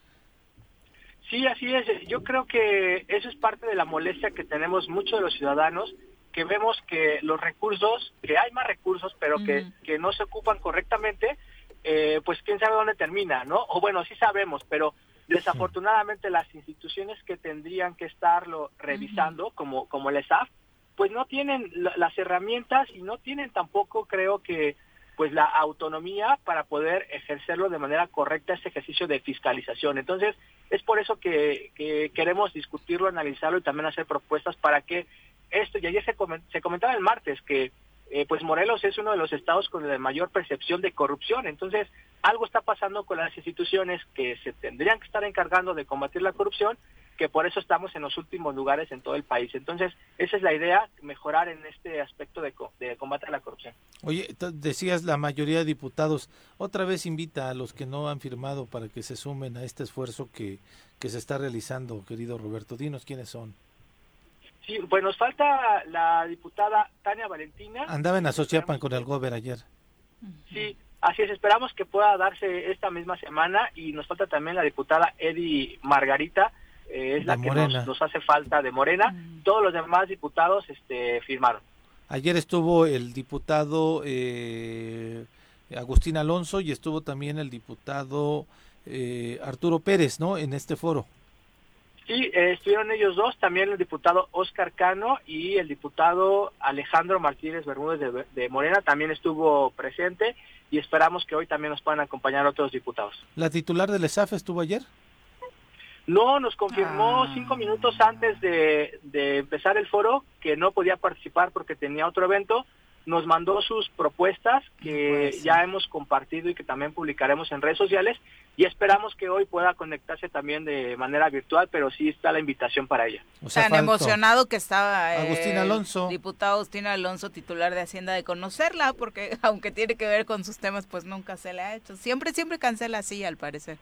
[SPEAKER 12] Sí, así es. Yo creo que eso es parte de la molestia que tenemos muchos de los ciudadanos, que vemos que los recursos, que hay más recursos, pero que, que no se ocupan correctamente, eh, pues quién sabe dónde termina, ¿no? O bueno, sí sabemos, pero desafortunadamente las instituciones que tendrían que estarlo revisando, como, como el ESAF, pues no tienen las herramientas y no tienen tampoco, creo que, pues la autonomía para poder ejercerlo de manera correcta ese ejercicio de fiscalización. Entonces, es por eso que, queremos discutirlo, analizarlo y también hacer propuestas para que esto, y ayer se, se comentaba el martes que eh, pues Morelos es uno de los estados con la mayor percepción de corrupción, entonces algo está pasando con las instituciones que se tendrían que estar encargando de combatir la corrupción que por eso estamos en los últimos lugares en todo el país. Entonces, esa es la idea, mejorar en este aspecto de, de combate a la corrupción.
[SPEAKER 2] Oye, decías la mayoría de diputados, otra vez invita a los que no han firmado para que se sumen a este esfuerzo que, que se está realizando, querido Roberto. Dinos quiénes son.
[SPEAKER 12] Sí, pues nos falta la diputada Tania Valentina.
[SPEAKER 2] Andaba en Asociapan con el Gober ayer.
[SPEAKER 12] Sí, así es, esperamos que pueda darse esta misma semana y nos falta también la diputada Eddie Margarita, eh, es la que nos, hace falta de Morena. Todos los demás diputados este, firmaron.
[SPEAKER 2] Ayer estuvo el diputado eh, Agustín Alonso y estuvo también el diputado eh, Arturo Pérez, ¿no? En este foro.
[SPEAKER 12] Sí, estuvieron ellos dos, también el diputado Oscar Cano y el diputado Alejandro Martínez Bermúdez de, de, Morena también estuvo presente y esperamos que hoy también nos puedan acompañar otros diputados.
[SPEAKER 2] ¿La titular del ESAF estuvo ayer?
[SPEAKER 12] No, nos confirmó ah. cinco minutos antes de, empezar el foro que no podía participar porque tenía otro evento. Nos mandó sus propuestas que ya hemos compartido y que también publicaremos en redes sociales y esperamos que hoy pueda conectarse también de manera virtual, pero sí está la invitación para ella.
[SPEAKER 1] Tan emocionado que estaba
[SPEAKER 2] Agustín Alonso.
[SPEAKER 1] diputado Agustín Alonso, titular de Hacienda, de conocerla, porque aunque tiene que ver con sus temas, pues nunca se le ha hecho. Siempre, siempre cancela así, al parecer.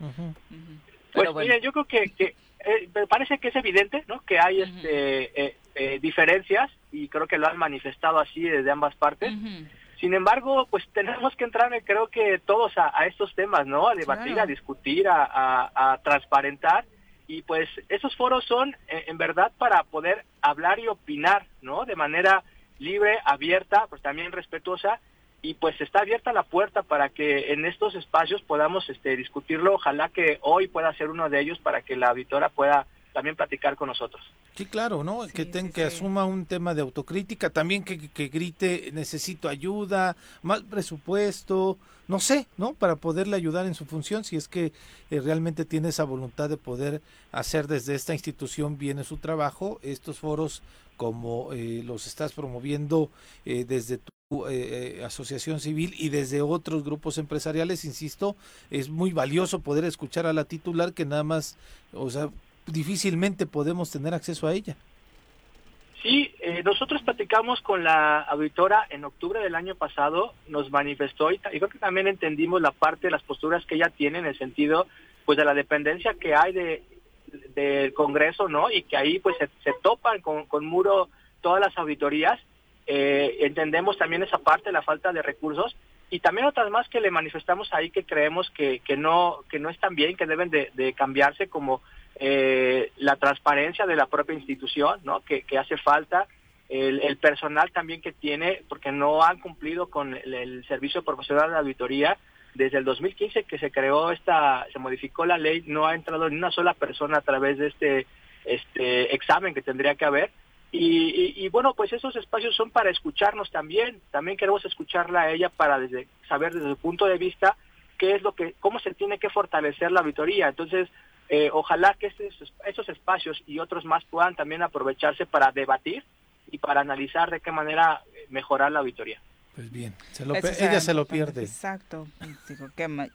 [SPEAKER 12] Pues miren, yo creo que, que eh, me parece que es evidente, ¿no? Que hay este, eh, eh, diferencias y creo que lo han manifestado así desde ambas partes. Sin embargo, pues tenemos que entrar, creo que todos a, estos temas, ¿no? A debatir, a discutir, a, a, transparentar. Y pues esos foros son en verdad para poder hablar y opinar, ¿no? De manera libre, abierta, pues también respetuosa y pues está abierta la puerta para que en estos espacios podamos este, discutirlo. Ojalá que hoy pueda ser uno de ellos para que la auditora pueda también platicar con nosotros.
[SPEAKER 2] Sí, claro, ¿no? que ten, que asuma un tema de autocrítica, también que, que, grite necesito ayuda, más presupuesto, no sé, ¿no? Para poderle ayudar en su función, si es que eh, realmente tiene esa voluntad de poder hacer desde esta institución bien su trabajo, estos foros como eh, los estás promoviendo eh, desde tu eh, asociación civil y desde otros grupos empresariales, insisto, es muy valioso poder escuchar a la titular que nada más, o sea, difícilmente podemos tener acceso a ella.
[SPEAKER 12] Sí, nosotros platicamos con la auditora en octubre del año pasado, nos manifestó y, creo que también entendimos la parte de las posturas que ella tiene en el sentido pues de la dependencia que hay de del Congreso, ¿no? Y que ahí pues se, topan con, con, muro todas las auditorías. Eh, entendemos también esa parte, la falta de recursos y también otras más que le manifestamos ahí que creemos que, que no que no están bien, que deben de, cambiarse como eh, la transparencia de la propia institución, ¿no? Que, hace falta el, personal también que tiene porque no han cumplido con el, servicio profesional de auditoría desde el 2015 que se creó esta, se modificó la ley, no ha entrado ni una sola persona a través de este, este examen que tendría que haber. Y, bueno, pues esos espacios son para escucharnos también. También queremos escucharla a ella para desde, saber desde su punto de vista qué es lo que, cómo se tiene que fortalecer la auditoría. Entonces, eh, ojalá que esos, esos espacios y otros más puedan también aprovecharse para debatir y para analizar de qué manera mejorar la auditoría.
[SPEAKER 2] Pues bien, ella se lo pierde.
[SPEAKER 1] Exacto. Digo, qué,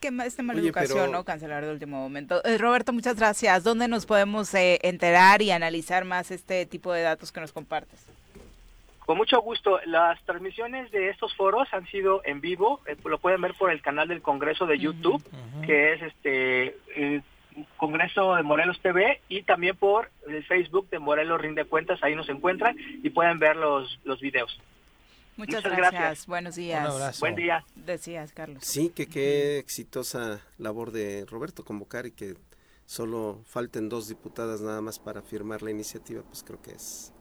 [SPEAKER 1] qué, esta mala educación, ¿no? Cancelar de último momento. Eh, Roberto, muchas gracias. ¿Dónde nos podemos eh, enterar y analizar más este tipo de datos que nos compartes?
[SPEAKER 12] Con mucho gusto. Las transmisiones de estos foros han sido en vivo. Eh, lo pueden ver por el canal del Congreso de YouTube, que es este Congreso de Morelos TV, y también por el Facebook de Morelos Rinde Cuentas. Ahí nos encuentran y pueden ver los, los videos.
[SPEAKER 1] Muchas, gracias. Buenos días.
[SPEAKER 12] Buen día.
[SPEAKER 1] Decías, Carlos.
[SPEAKER 4] Sí, que qué exitosa labor de Roberto convocar y que solo falten dos diputadas nada más para firmar la iniciativa, pues creo que es,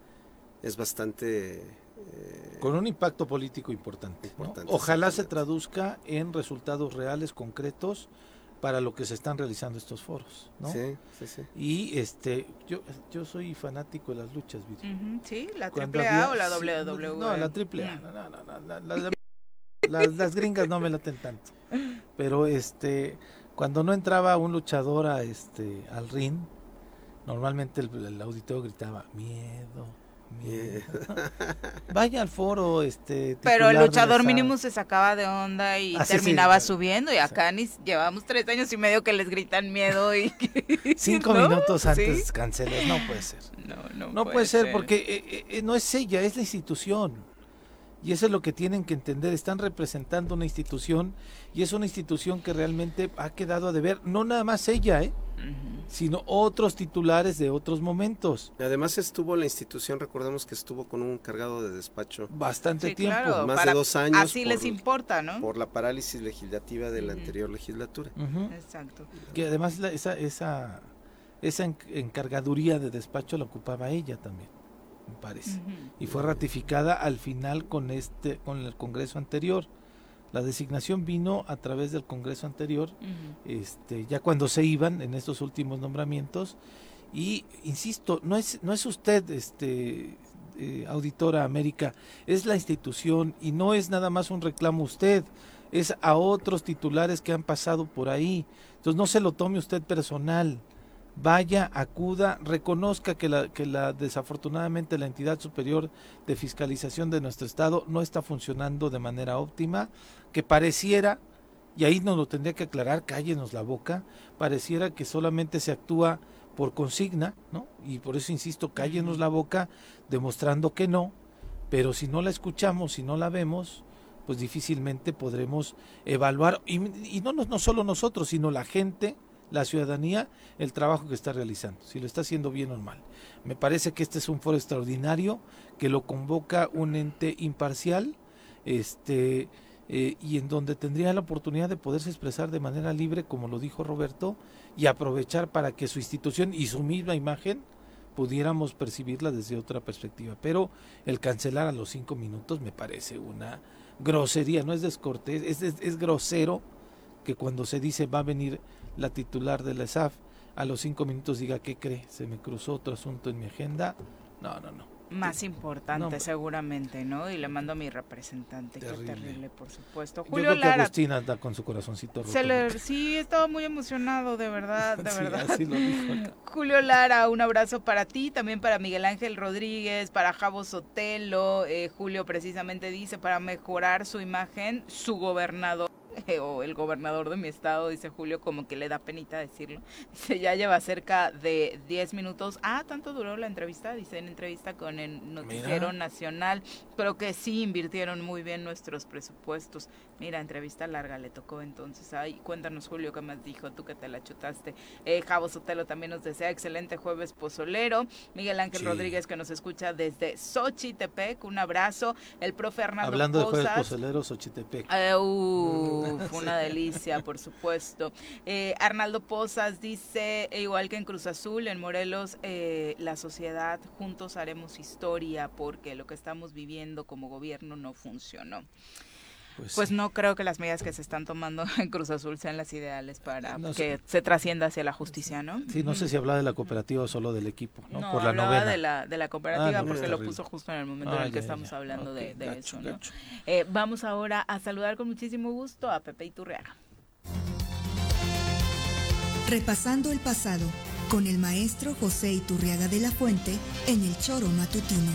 [SPEAKER 4] es bastante...
[SPEAKER 2] Eh, Con un impacto político importante. Ojalá se traduzca en resultados reales, concretos, para lo que se están realizando estos foros, ¿no?
[SPEAKER 4] Sí, sí, sí.
[SPEAKER 2] Y este, yo, yo soy fanático de las luchas,
[SPEAKER 1] Sí, la triple A o la WWE.
[SPEAKER 2] No, la triple A, no, no, no, las, las, gringas no me laten tanto. Pero este, cuando no entraba un luchador a este, al ring, normalmente el, el auditorio gritaba, miedo, Vaya al foro, este.
[SPEAKER 1] Pero el luchador mínimo se sacaba de onda y ah, terminaba subiendo y acá ni llevamos tres años y medio que les gritan miedo y
[SPEAKER 2] cinco minutos antes cancelas, no puede ser. No, no, puede, ser, porque eh, eh, eh, no es ella, es la institución. Y eso es lo que tienen que entender. Están representando una institución y es una institución que realmente ha quedado a deber, no nada más ella, ¿eh? Sino otros titulares de otros momentos.
[SPEAKER 4] Además estuvo la institución, recordemos que estuvo con un cargado de despacho
[SPEAKER 2] bastante tiempo,
[SPEAKER 4] más de dos años.
[SPEAKER 1] Así les importa, ¿no?
[SPEAKER 4] Por la parálisis legislativa de la anterior legislatura.
[SPEAKER 2] Exacto. Que además esa, esa, esa encargaduría de despacho la ocupaba ella también me parece. Y fue ratificada al final con este con el Congreso anterior. La designación vino a través del Congreso anterior, este, ya cuando se iban en estos últimos nombramientos. Y insisto, no es, no es usted, este, eh, auditora América, es la institución y no es nada más un reclamo usted, es a otros titulares que han pasado por ahí. Entonces no se lo tome usted personal vaya, acuda, reconozca que, la, que la, desafortunadamente la entidad superior de fiscalización de nuestro estado no está funcionando de manera óptima, que pareciera, y ahí nos lo tendría que aclarar, cállenos la boca, pareciera que solamente se actúa por consigna, ¿no? Y por eso insisto, cállenos la boca, demostrando que no, pero si no la escuchamos, si no la vemos, pues difícilmente podremos evaluar, y, y no, no, no solo nosotros, sino la gente, la ciudadanía el trabajo que está realizando, si lo está haciendo bien o mal. Me parece que este es un foro extraordinario que lo convoca un ente imparcial este, eh, y en donde tendría la oportunidad de poderse expresar de manera libre, como lo dijo Roberto, y aprovechar para que su institución y su misma imagen pudiéramos percibirla desde otra perspectiva. Pero el cancelar a los cinco minutos me parece una grosería, no es descortés, es, es grosero que cuando se dice va a venir la titular de la ESAF a los cinco minutos diga, ¿qué cree? Se me cruzó otro asunto en mi agenda. No, no, no.
[SPEAKER 1] Más importante, seguramente, ¿no? Y le mando a mi representante. Terrible. Qué terrible, por supuesto.
[SPEAKER 2] Julio Yo creo que Agustín anda con su corazoncito roto.
[SPEAKER 1] sí, estaba muy emocionado, de verdad, de verdad. Julio Lara, un abrazo para ti, también para Miguel Ángel Rodríguez, para Javo Sotelo. Eh, Julio precisamente dice, para mejorar su imagen, su gobernador o el gobernador de mi estado, dice Julio, como que le da penita decirlo. Dice, ya lleva cerca de 10 minutos. Ah, tanto duró la entrevista, dice en entrevista con el Noticiero Nacional. Pero que sí invirtieron muy bien nuestros presupuestos. Mira, entrevista larga le tocó entonces. Ay, cuéntanos, Julio, qué más dijo, tú que te la chutaste. Eh, Javo Sotelo también nos desea excelente jueves pozolero. Miguel Ángel Rodríguez, que nos escucha desde Xochitepec, un abrazo. El profe Hernando
[SPEAKER 2] Hablando de jueves pozolero, Xochitepec.
[SPEAKER 1] Uh, fue una delicia, por supuesto. Eh, Arnaldo Pozas dice, e igual que en Cruz Azul, en Morelos, eh, la sociedad, juntos haremos historia porque lo que estamos viviendo como gobierno no funcionó. Pues, pues no creo que las medidas que se están tomando en Cruz Azul sean las ideales para que se trascienda hacia la justicia, ¿no?
[SPEAKER 2] Sí, no sé si habla de la cooperativa o solo del equipo, ¿no?
[SPEAKER 1] Por la novena. de la, de la cooperativa ah, porque lo puso justo en el momento en el que estamos hablando de, eso, ¿no? Eh, vamos ahora a saludar con muchísimo gusto a Pepe Iturriaga.
[SPEAKER 13] Repasando el pasado con el maestro José Iturriaga de la Fuente en el Choro Matutino.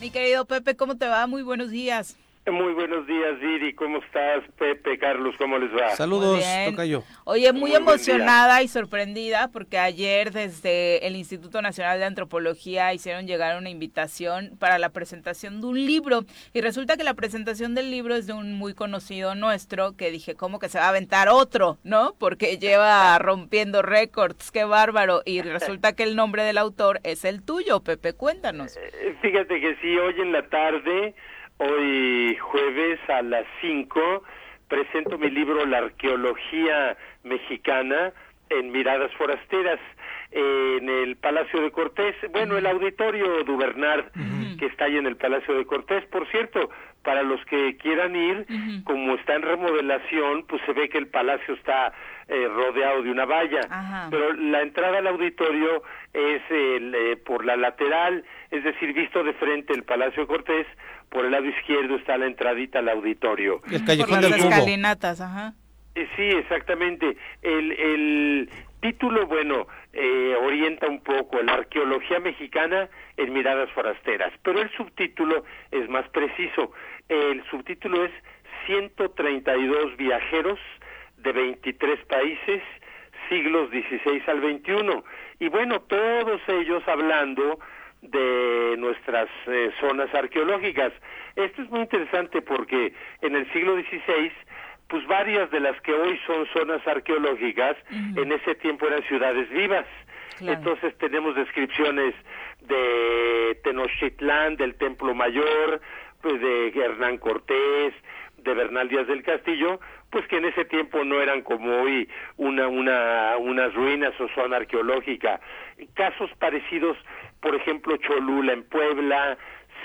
[SPEAKER 1] Mi querido Pepe, ¿cómo te va? Muy buenos días.
[SPEAKER 14] Muy buenos días, Didi. ¿Cómo estás, Pepe, Carlos? ¿Cómo les va?
[SPEAKER 2] Saludos, yo.
[SPEAKER 1] Oye, muy, emocionada y sorprendida porque ayer desde el Instituto Nacional de Antropología hicieron llegar una invitación para la presentación de un libro. Y resulta que la presentación del libro es de un muy conocido nuestro que dije, ¿cómo que se va a aventar otro? ¿No? Porque lleva rompiendo récords. ¡Qué bárbaro! Y resulta que el nombre del autor es el tuyo, Pepe. Cuéntanos.
[SPEAKER 14] Eh, fíjate que sí, hoy en la tarde Hoy jueves a las 5 presento mi libro La arqueología mexicana en Miradas Forasteras en el Palacio de Cortés, bueno, el auditorio Dubernard que está ahí en el Palacio de Cortés, por cierto, para los que quieran ir, como está en remodelación, pues se ve que el palacio está eh, rodeado de una valla, pero la entrada al auditorio es eh, por la lateral, es decir, visto de frente el Palacio de Cortés, por el lado izquierdo está la entradita al auditorio.
[SPEAKER 1] El callejón por las escalinatas, ajá.
[SPEAKER 14] Eh, sí, exactamente. El, el, Título, bueno, eh, orienta un poco la arqueología mexicana en miradas forasteras, pero el subtítulo es más preciso. El subtítulo es 132 viajeros de 23 países, siglos XVI al XXI. Y bueno, todos ellos hablando de nuestras eh, zonas arqueológicas. Esto es muy interesante porque en el siglo XVI pues varias de las que hoy son zonas arqueológicas, en ese tiempo eran ciudades vivas. Entonces tenemos descripciones de Tenochtitlán, del Templo Mayor, pues de Hernán Cortés, de Bernal Díaz del Castillo, pues que en ese tiempo no eran como hoy una, una, unas ruinas o zona arqueológica. Casos parecidos, por ejemplo, Cholula en Puebla,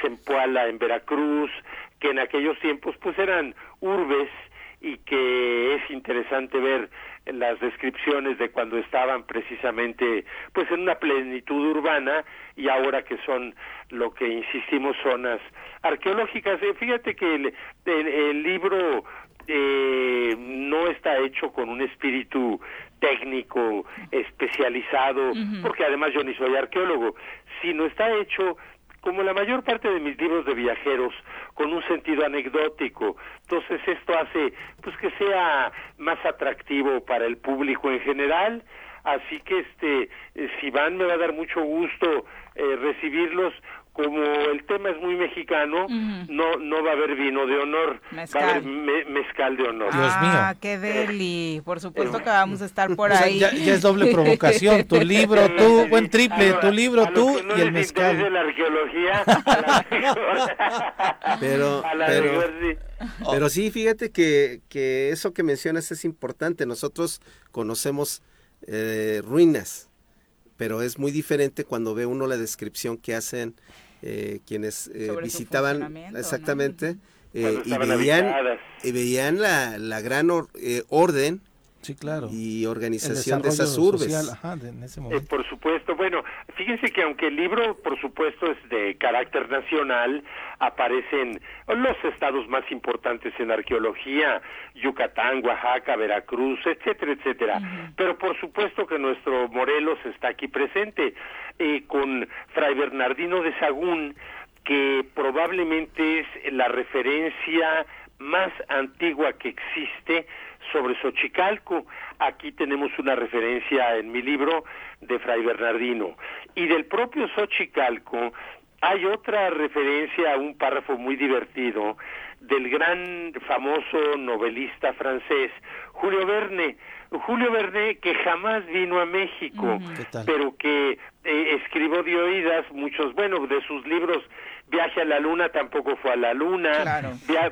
[SPEAKER 14] Zempoala en Veracruz, que en aquellos tiempos pues eran urbes y que es interesante ver las descripciones de cuando estaban precisamente pues en una plenitud urbana y ahora que son lo que insistimos zonas arqueológicas. Eh, fíjate que el, el, libro eh, no está hecho con un espíritu técnico especializado, porque además yo ni soy arqueólogo, sino está hecho como la mayor parte de mis libros de viajeros, con un sentido anecdótico. Entonces esto hace pues que sea más atractivo para el público en general. Así que este, eh, si van me va a dar mucho gusto eh, recibirlos como el tema es muy mexicano, no no va a haber vino de honor, va a haber mezcal de honor.
[SPEAKER 1] Dios ah, qué deli. Por supuesto que vamos a estar por ahí.
[SPEAKER 2] ya, es doble provocación. Tu libro, tú, buen triple, tu libro, tú y el mezcal.
[SPEAKER 14] De la arqueología.
[SPEAKER 4] pero, pero, pero sí, fíjate que, que eso que mencionas es importante. Nosotros conocemos eh, ruinas pero es muy diferente cuando ve uno la descripción que hacen eh, quienes eh, visitaban exactamente eh, y, veían, y veían la, la gran orden
[SPEAKER 2] Sí, claro.
[SPEAKER 4] Y organización de esas urbes.
[SPEAKER 14] Eh, por supuesto. Bueno, fíjense que aunque el libro, por supuesto, es de carácter nacional, aparecen los estados más importantes en arqueología, Yucatán, Oaxaca, Veracruz, etcétera, etcétera. Pero por supuesto que nuestro Morelos está aquí presente, eh, con Fray Bernardino de Sagún, que probablemente es la referencia más antigua que existe sobre Xochicalco. Aquí tenemos una referencia en mi libro de Fray Bernardino. Y del propio Xochicalco hay otra referencia a un párrafo muy divertido del gran famoso novelista francés Julio Verne. Julio Verne que jamás vino a México, pero que eh, escribió de oídas muchos, bueno, de sus libros Viaje a la Luna tampoco fue a la Luna,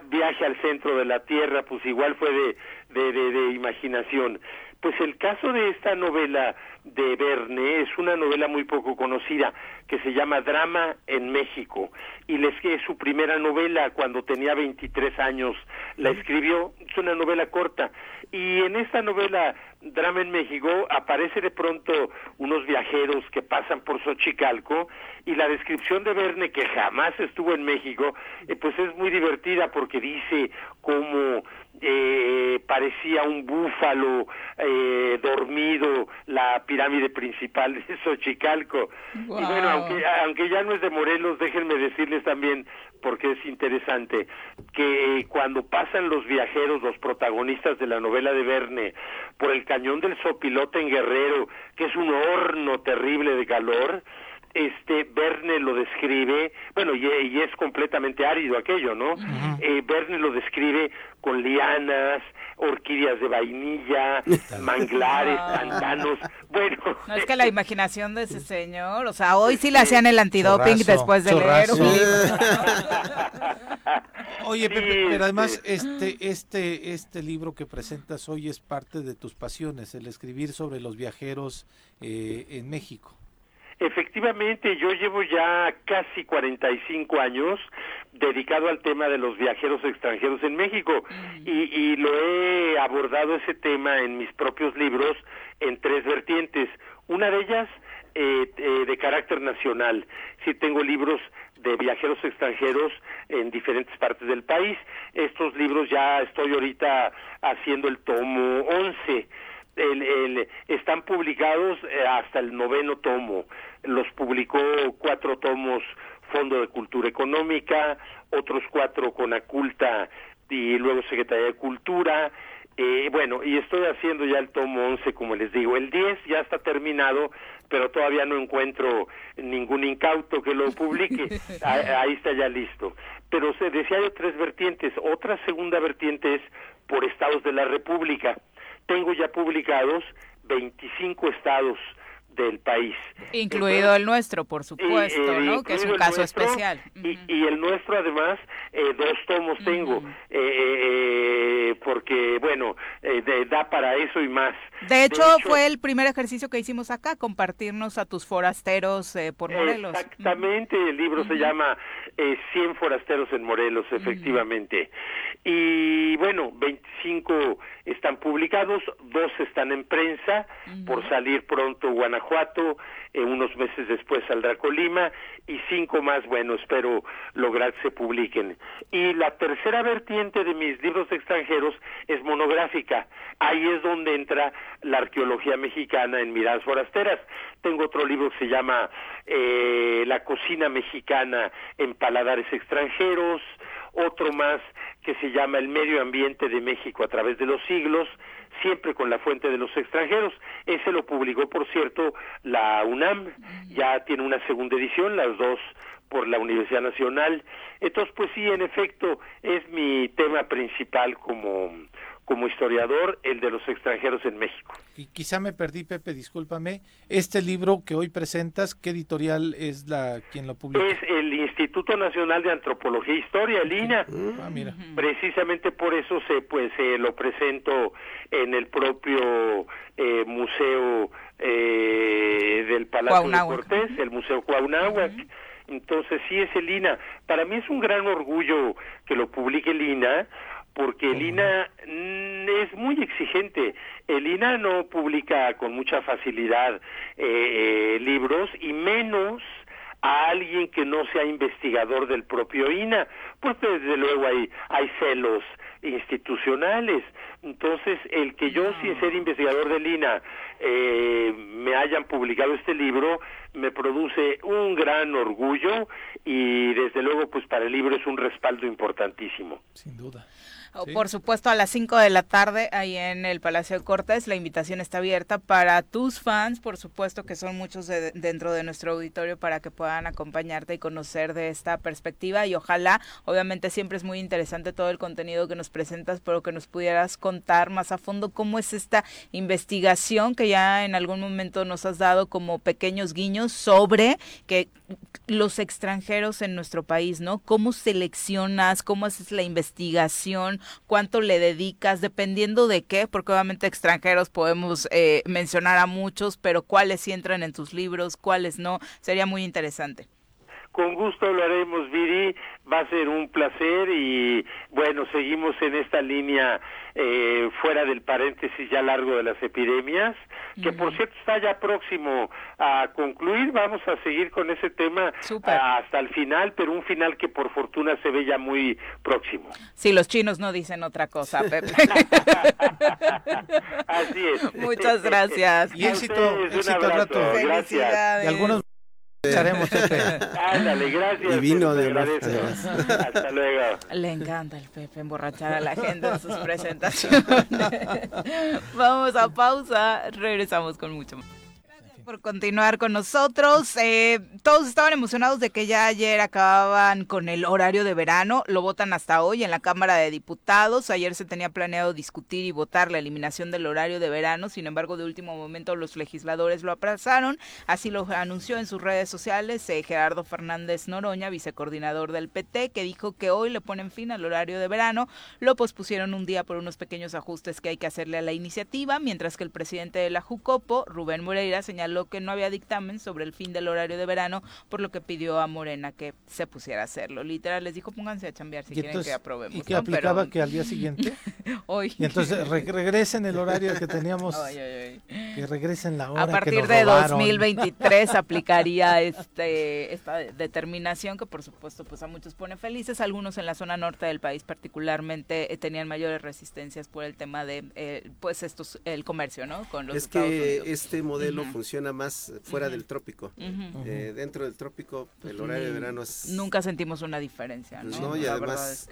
[SPEAKER 14] viaje al centro de la Tierra, pues igual fue de, de, de, imaginación. Pues el caso de esta novela de Verne es una novela muy poco conocida que se llama Drama en México y les es su primera novela cuando tenía 23 años la escribió es una novela corta y en esta novela Drama en México aparece de pronto unos viajeros que pasan por Xochicalco y la descripción de Verne que jamás estuvo en México eh, pues es muy divertida porque dice cómo eh, parecía un búfalo eh, dormido la pirámide principal de Xochicalco. Y bueno, aunque, aunque ya no es de Morelos, déjenme decirles también, porque es interesante, que cuando pasan los viajeros, los protagonistas de la novela de Verne, por el cañón del Sopilote en Guerrero, que es un horno terrible de calor, este Verne lo describe, bueno, y, es completamente árido aquello, ¿no? eh, Verne lo describe con lianas, orquídeas de vainilla, manglares, pantanos, bueno.
[SPEAKER 1] No es que la imaginación de ese señor, o sea, hoy sí le hacían el antidoping después de leer un libro.
[SPEAKER 2] Oye, Pepe, pero además este, este, este libro que presentas hoy es parte de tus pasiones, el escribir sobre los viajeros eh, en México.
[SPEAKER 14] Efectivamente, yo llevo ya casi 45 años dedicado al tema de los viajeros extranjeros en México y, y, lo he abordado ese tema en mis propios libros en tres vertientes. Una de ellas eh, eh, de carácter nacional. Sí tengo libros de viajeros extranjeros en diferentes partes del país. Estos libros ya estoy ahorita haciendo el tomo 11 el, están publicados eh, hasta el noveno tomo. Los publicó cuatro tomos Fondo de Cultura Económica, otros cuatro con Aculta y luego Secretaría de Cultura. Eh, bueno, y estoy haciendo ya el tomo 11, como les digo. El 10 ya está terminado, pero todavía no encuentro ningún incauto que lo publique. Ahí está ya listo. Pero se decía hay tres vertientes. Otra segunda vertiente es por estados de la República. Tengo ya publicados 25 estados del país.
[SPEAKER 1] Incluido el nuestro, por supuesto, eh, ¿no? Que es un caso especial.
[SPEAKER 14] Y, el nuestro, además, eh, dos tomos tengo, eh, porque, bueno, da para eso y más.
[SPEAKER 1] De hecho, fue el primer ejercicio que hicimos acá, compartirnos a tus forasteros por Morelos.
[SPEAKER 14] Exactamente, el libro se llama 100 forasteros en Morelos, efectivamente. Y, bueno, 25 están publicados, dos están en prensa, por salir pronto Guanajuato Guanajuato, eh, unos meses después saldrá Colima y cinco más, bueno, espero lograr que se publiquen. Y la tercera vertiente de mis libros extranjeros es monográfica. Ahí es donde entra la arqueología mexicana en Miradas Forasteras. Tengo otro libro que se llama eh, La cocina mexicana en paladares extranjeros, otro más que se llama El medio ambiente de México a través de los siglos, siempre con la fuente de los extranjeros. Ese lo publicó, por cierto, la UNAM, ya tiene una segunda edición, las dos por la Universidad Nacional. Entonces, pues sí, en efecto, es mi tema principal como como historiador el de los extranjeros en México.
[SPEAKER 2] Y quizá me perdí, Pepe, discúlpame. Este libro que hoy presentas, ¿qué editorial es la quien lo publica?
[SPEAKER 14] Es el Instituto Nacional de Antropología e Historia, el INA.
[SPEAKER 2] Ah, mira.
[SPEAKER 14] Precisamente por eso se pues se lo presento en el propio eh, museo eh, del Palacio de Cortés, el Museo Cuauhnáhuac. Entonces sí es el INA. Para mí es un gran orgullo que lo publique el INA porque el INA mm, es muy exigente. El INA no publica con mucha facilidad eh, eh, libros y menos a alguien que no sea investigador del propio INA, pues desde luego hay, hay celos institucionales. Entonces, el que yo, sin ser investigador del INA, eh, me hayan publicado este libro, me produce un gran orgullo y desde luego, pues para el libro es un respaldo importantísimo.
[SPEAKER 2] Sin duda.
[SPEAKER 1] Por supuesto, a las 5 de la tarde, ahí en el Palacio de Cortes, la invitación está abierta para tus fans, por supuesto que son muchos dentro de nuestro auditorio, para que puedan acompañarte y conocer de esta perspectiva. Y ojalá, obviamente siempre es muy interesante todo el contenido que nos presentas, pero que nos pudieras contar más a fondo cómo es esta investigación que ya en algún momento nos has dado como pequeños guiños sobre que los extranjeros en nuestro país, ¿no? ¿Cómo seleccionas? ¿Cómo haces la investigación? ¿Cuánto le dedicas? Dependiendo de qué, porque obviamente extranjeros podemos eh, mencionar a muchos, pero cuáles sí entran en tus libros, cuáles no, sería muy interesante.
[SPEAKER 14] Con gusto lo haremos, Viri. Va a ser un placer y bueno, seguimos en esta línea eh, fuera del paréntesis ya largo de las epidemias, que por cierto está ya próximo a concluir. Vamos a seguir con ese tema hasta el final, pero un final que por fortuna se ve ya muy próximo.
[SPEAKER 1] Sí, los chinos no dicen otra cosa, Pepe.
[SPEAKER 14] Así es.
[SPEAKER 1] Muchas gracias.
[SPEAKER 2] Y éxito, éxito rato.
[SPEAKER 14] Gracias.
[SPEAKER 2] Y algunos Estaremos, Pepe.
[SPEAKER 14] Ándale, gracias.
[SPEAKER 4] vino de
[SPEAKER 14] Hasta luego.
[SPEAKER 1] Le encanta el Pepe emborrachar a la gente en sus presentaciones. Vamos a pausa, regresamos con mucho más por continuar con nosotros. Eh, todos estaban emocionados de que ya ayer acababan con el horario de verano. Lo votan hasta hoy en la Cámara de Diputados. Ayer se tenía planeado discutir y votar la eliminación del horario de verano. Sin embargo, de último momento los legisladores lo aplazaron. Así lo anunció en sus redes sociales eh, Gerardo Fernández Noroña, vicecoordinador del PT, que dijo que hoy le ponen fin al horario de verano. Lo pospusieron un día por unos pequeños ajustes que hay que hacerle a la iniciativa, mientras que el presidente de la Jucopo, Rubén Moreira, señaló señaló que no había dictamen sobre el fin del horario de verano, por lo que pidió a Morena que se pusiera a hacerlo. Literal, les dijo, pónganse a chambear si quieren que aprobemos.
[SPEAKER 2] ¿Y que aplicaba que al día siguiente?
[SPEAKER 1] hoy.
[SPEAKER 2] Y entonces regresen el horario que teníamos, que regresen la hora
[SPEAKER 1] A partir
[SPEAKER 2] de
[SPEAKER 1] 2023 aplicaría este esta determinación que por supuesto pues a muchos pone felices, algunos en la zona norte del país particularmente eh, tenían mayores resistencias por el tema de eh, pues estos el comercio, ¿no?
[SPEAKER 4] Con los es que este modelo funciona más fuera del trópico. Eh, dentro del trópico el horario de verano es
[SPEAKER 1] nunca sentimos una diferencia, ¿no?
[SPEAKER 4] no y además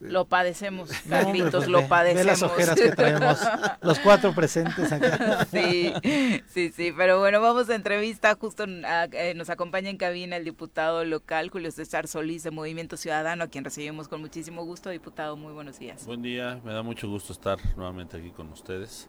[SPEAKER 1] lo padecemos, Carlitos, lo padecemos.
[SPEAKER 2] las ojeras que traemos los cuatro presentes acá.
[SPEAKER 1] Sí, sí, sí, pero bueno, vamos a entrevista, justo eh, nos acompaña en cabina el diputado local Julio César Solís de Movimiento Ciudadano, a quien recibimos con muchísimo gusto. Diputado, muy buenos días.
[SPEAKER 15] Buen día, me da mucho gusto estar nuevamente aquí con ustedes.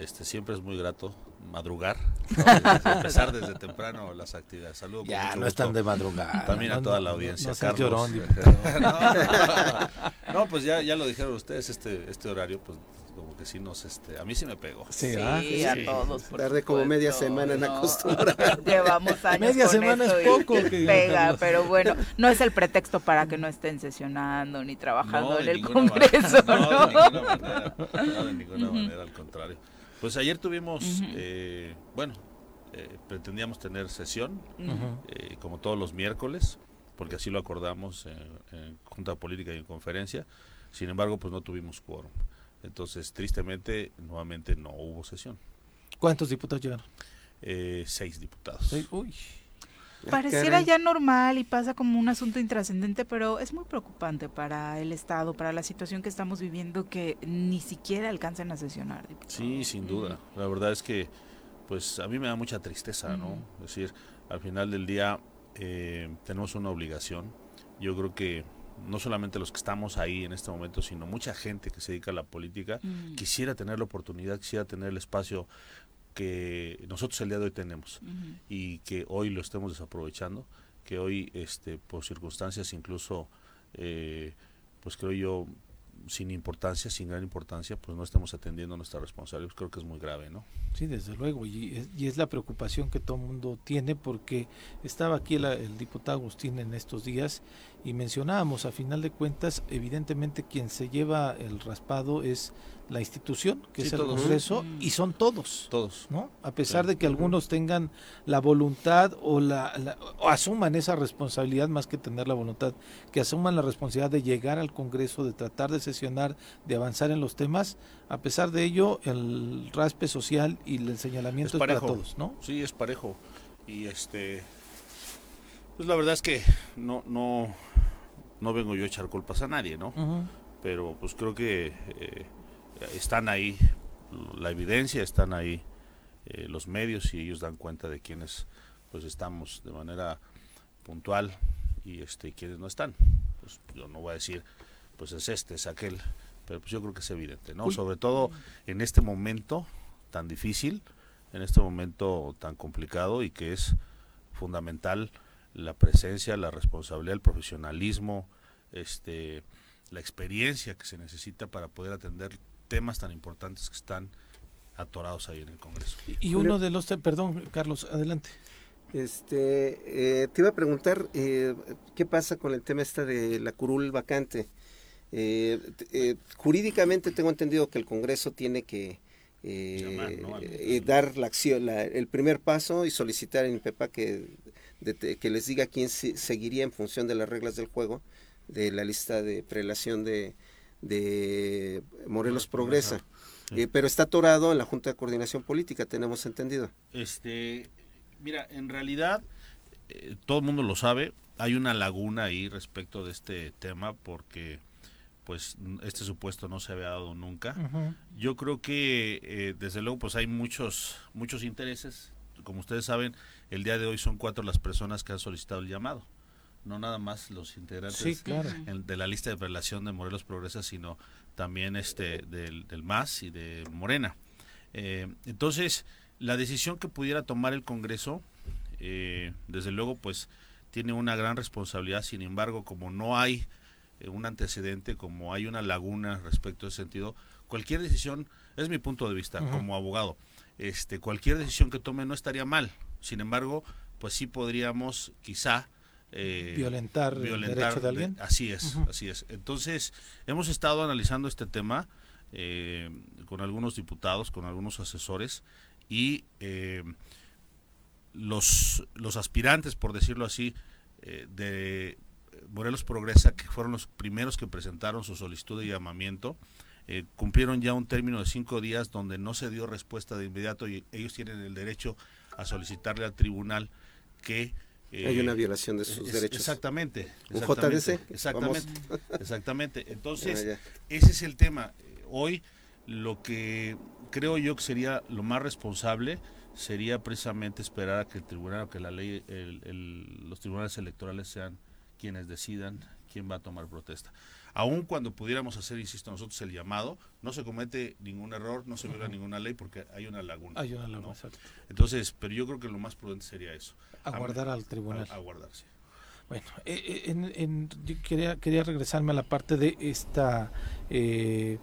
[SPEAKER 15] Este, siempre es muy grato madrugar, empezar desde temprano las actividades. Saludos.
[SPEAKER 2] Ya, no están de madrugada.
[SPEAKER 15] También a toda la audiencia.
[SPEAKER 2] Carlos.
[SPEAKER 15] no, pues ya, ya lo dijeron ustedes, este, este horario, pues como que sí nos, este, a mí sí me pegó.
[SPEAKER 1] Sí, a todos.
[SPEAKER 4] Tarde como media semana en acostumbrar.
[SPEAKER 1] Llevamos años
[SPEAKER 2] Media semana es poco.
[SPEAKER 1] Que pega, pero bueno, no es el pretexto para que no estén sesionando ni trabajando en el Congreso.
[SPEAKER 15] no, de ninguna manera, no, de ninguna manera, al contrario. Pues ayer tuvimos, eh, bueno, eh, pretendíamos tener sesión, eh, como todos los miércoles, porque así lo acordamos en, Junta Política y en conferencia. Sin embargo, pues no tuvimos quórum. Entonces, tristemente, nuevamente no hubo sesión.
[SPEAKER 2] ¿Cuántos diputados llegaron?
[SPEAKER 15] seis diputados.
[SPEAKER 2] Uy.
[SPEAKER 1] Pareciera ya normal y pasa como un asunto intrascendente, pero es muy preocupante para el Estado, para la situación que estamos viviendo, que ni siquiera alcancen a sesionar.
[SPEAKER 15] Sí, sin duda. La verdad es que, pues a mí me da mucha tristeza, ¿no? Es decir, al final del día eh, tenemos una obligación. Yo creo que no solamente los que estamos ahí en este momento, sino mucha gente que se dedica a la política, quisiera tener la oportunidad, quisiera tener el espacio que nosotros el día de hoy tenemos y que hoy lo estemos desaprovechando, que hoy este por circunstancias incluso eh, pues creo yo sin importancia, sin gran importancia, pues no estemos atendiendo nuestra responsabilidad. Creo que es muy grave, ¿no?
[SPEAKER 2] Sí, desde luego, y es, y es la preocupación que todo el mundo tiene porque estaba aquí el diputado Agustín en estos días y mencionábamos, a final de cuentas, evidentemente quien se lleva el raspado es la institución, que es el Congreso, y son todos.
[SPEAKER 15] Todos.
[SPEAKER 2] ¿no? A pesar de que algunos tengan la voluntad o, la, o asuman esa responsabilidad, más que tener la voluntad, que asuman la responsabilidad de llegar al Congreso, de tratar de sesionar, de avanzar en los temas, a pesar de ello, el raspe social y el señalamiento es, para todos, ¿no?
[SPEAKER 15] Sí, es parejo. Y este. Pues la verdad es que no, no, no vengo yo a echar culpas a nadie, ¿no? Pero pues creo que. Eh, están ahí la evidencia, están ahí eh, los medios y ellos dan cuenta de quienes pues estamos de manera puntual y este quienes no están. Pues yo no voy a decir pues es este, es aquel, pero pues yo creo que es evidente, ¿no? Sobre todo en este momento tan difícil, en este momento tan complicado y que es fundamental la presencia, la responsabilidad, el profesionalismo, este la experiencia que se necesita para poder atender temas tan importantes que están atorados ahí en el Congreso.
[SPEAKER 2] Y uno de los, perdón, Carlos, adelante.
[SPEAKER 4] Este, eh, te iba a preguntar eh, qué pasa con el tema este de la curul vacante. Eh, jurídicamente tengo entendido que el Congreso tiene que dar la acción, el primer paso y solicitar en IPEPA que, que les diga quién seguiría en función de las reglas del juego de la lista de prelación de, de Morelos Progresa. Eh, pero está atorado en la Junta de Coordinación Política, tenemos entendido.
[SPEAKER 15] Este, mira, en realidad, eh, todo el mundo lo sabe, hay una laguna ahí respecto de este tema porque pues este supuesto no se había dado nunca. Yo creo que eh, desde luego pues hay muchos muchos intereses. Como ustedes saben, el día de hoy son cuatro las personas que han solicitado el llamado no nada más los integrantes de la lista de relación de Morelos Progresa, sino también este del, del MAS y de Morena. Eh, entonces, la decisión que pudiera tomar el Congreso, eh, desde luego, pues tiene una gran responsabilidad, sin embargo, como no hay eh, un antecedente, como hay una laguna respecto a ese sentido, cualquier decisión, es mi punto de vista como abogado, este, cualquier decisión que tome no estaría mal. Sin embargo, pues sí podríamos quizá
[SPEAKER 2] eh, violentar, el derecho de alguien.
[SPEAKER 15] así es, así es. Entonces, hemos estado analizando este tema eh, con algunos diputados, con algunos asesores y eh, los, los aspirantes, por decirlo así, de Morelos Progresa, que fueron los primeros que presentaron su solicitud de llamamiento, cumplieron ya un término de cinco días donde no se dio respuesta de inmediato y ellos tienen el derecho a solicitarle al tribunal que
[SPEAKER 4] hay una eh, violación de sus derechos.
[SPEAKER 15] Exactamente.
[SPEAKER 4] ¿Un JDC?
[SPEAKER 15] Exactamente. Exactamente. Entonces, ese es el tema. Hoy lo que creo yo que sería lo más responsable sería precisamente esperar a que el tribunal, que la ley, los tribunales electorales sean quienes decidan quién va a tomar protesta aun cuando pudiéramos hacer, insisto, nosotros el llamado, no se comete ningún error, no se viola ninguna ley porque hay una laguna.
[SPEAKER 2] Hay una laguna, exacto.
[SPEAKER 15] Entonces, pero yo creo que lo más prudente sería eso.
[SPEAKER 2] Aguardar al tribunal.
[SPEAKER 15] aguardar, sí.
[SPEAKER 2] Bueno, eh, eh, en, yo quería, quería regresarme a la parte de esta... Eh,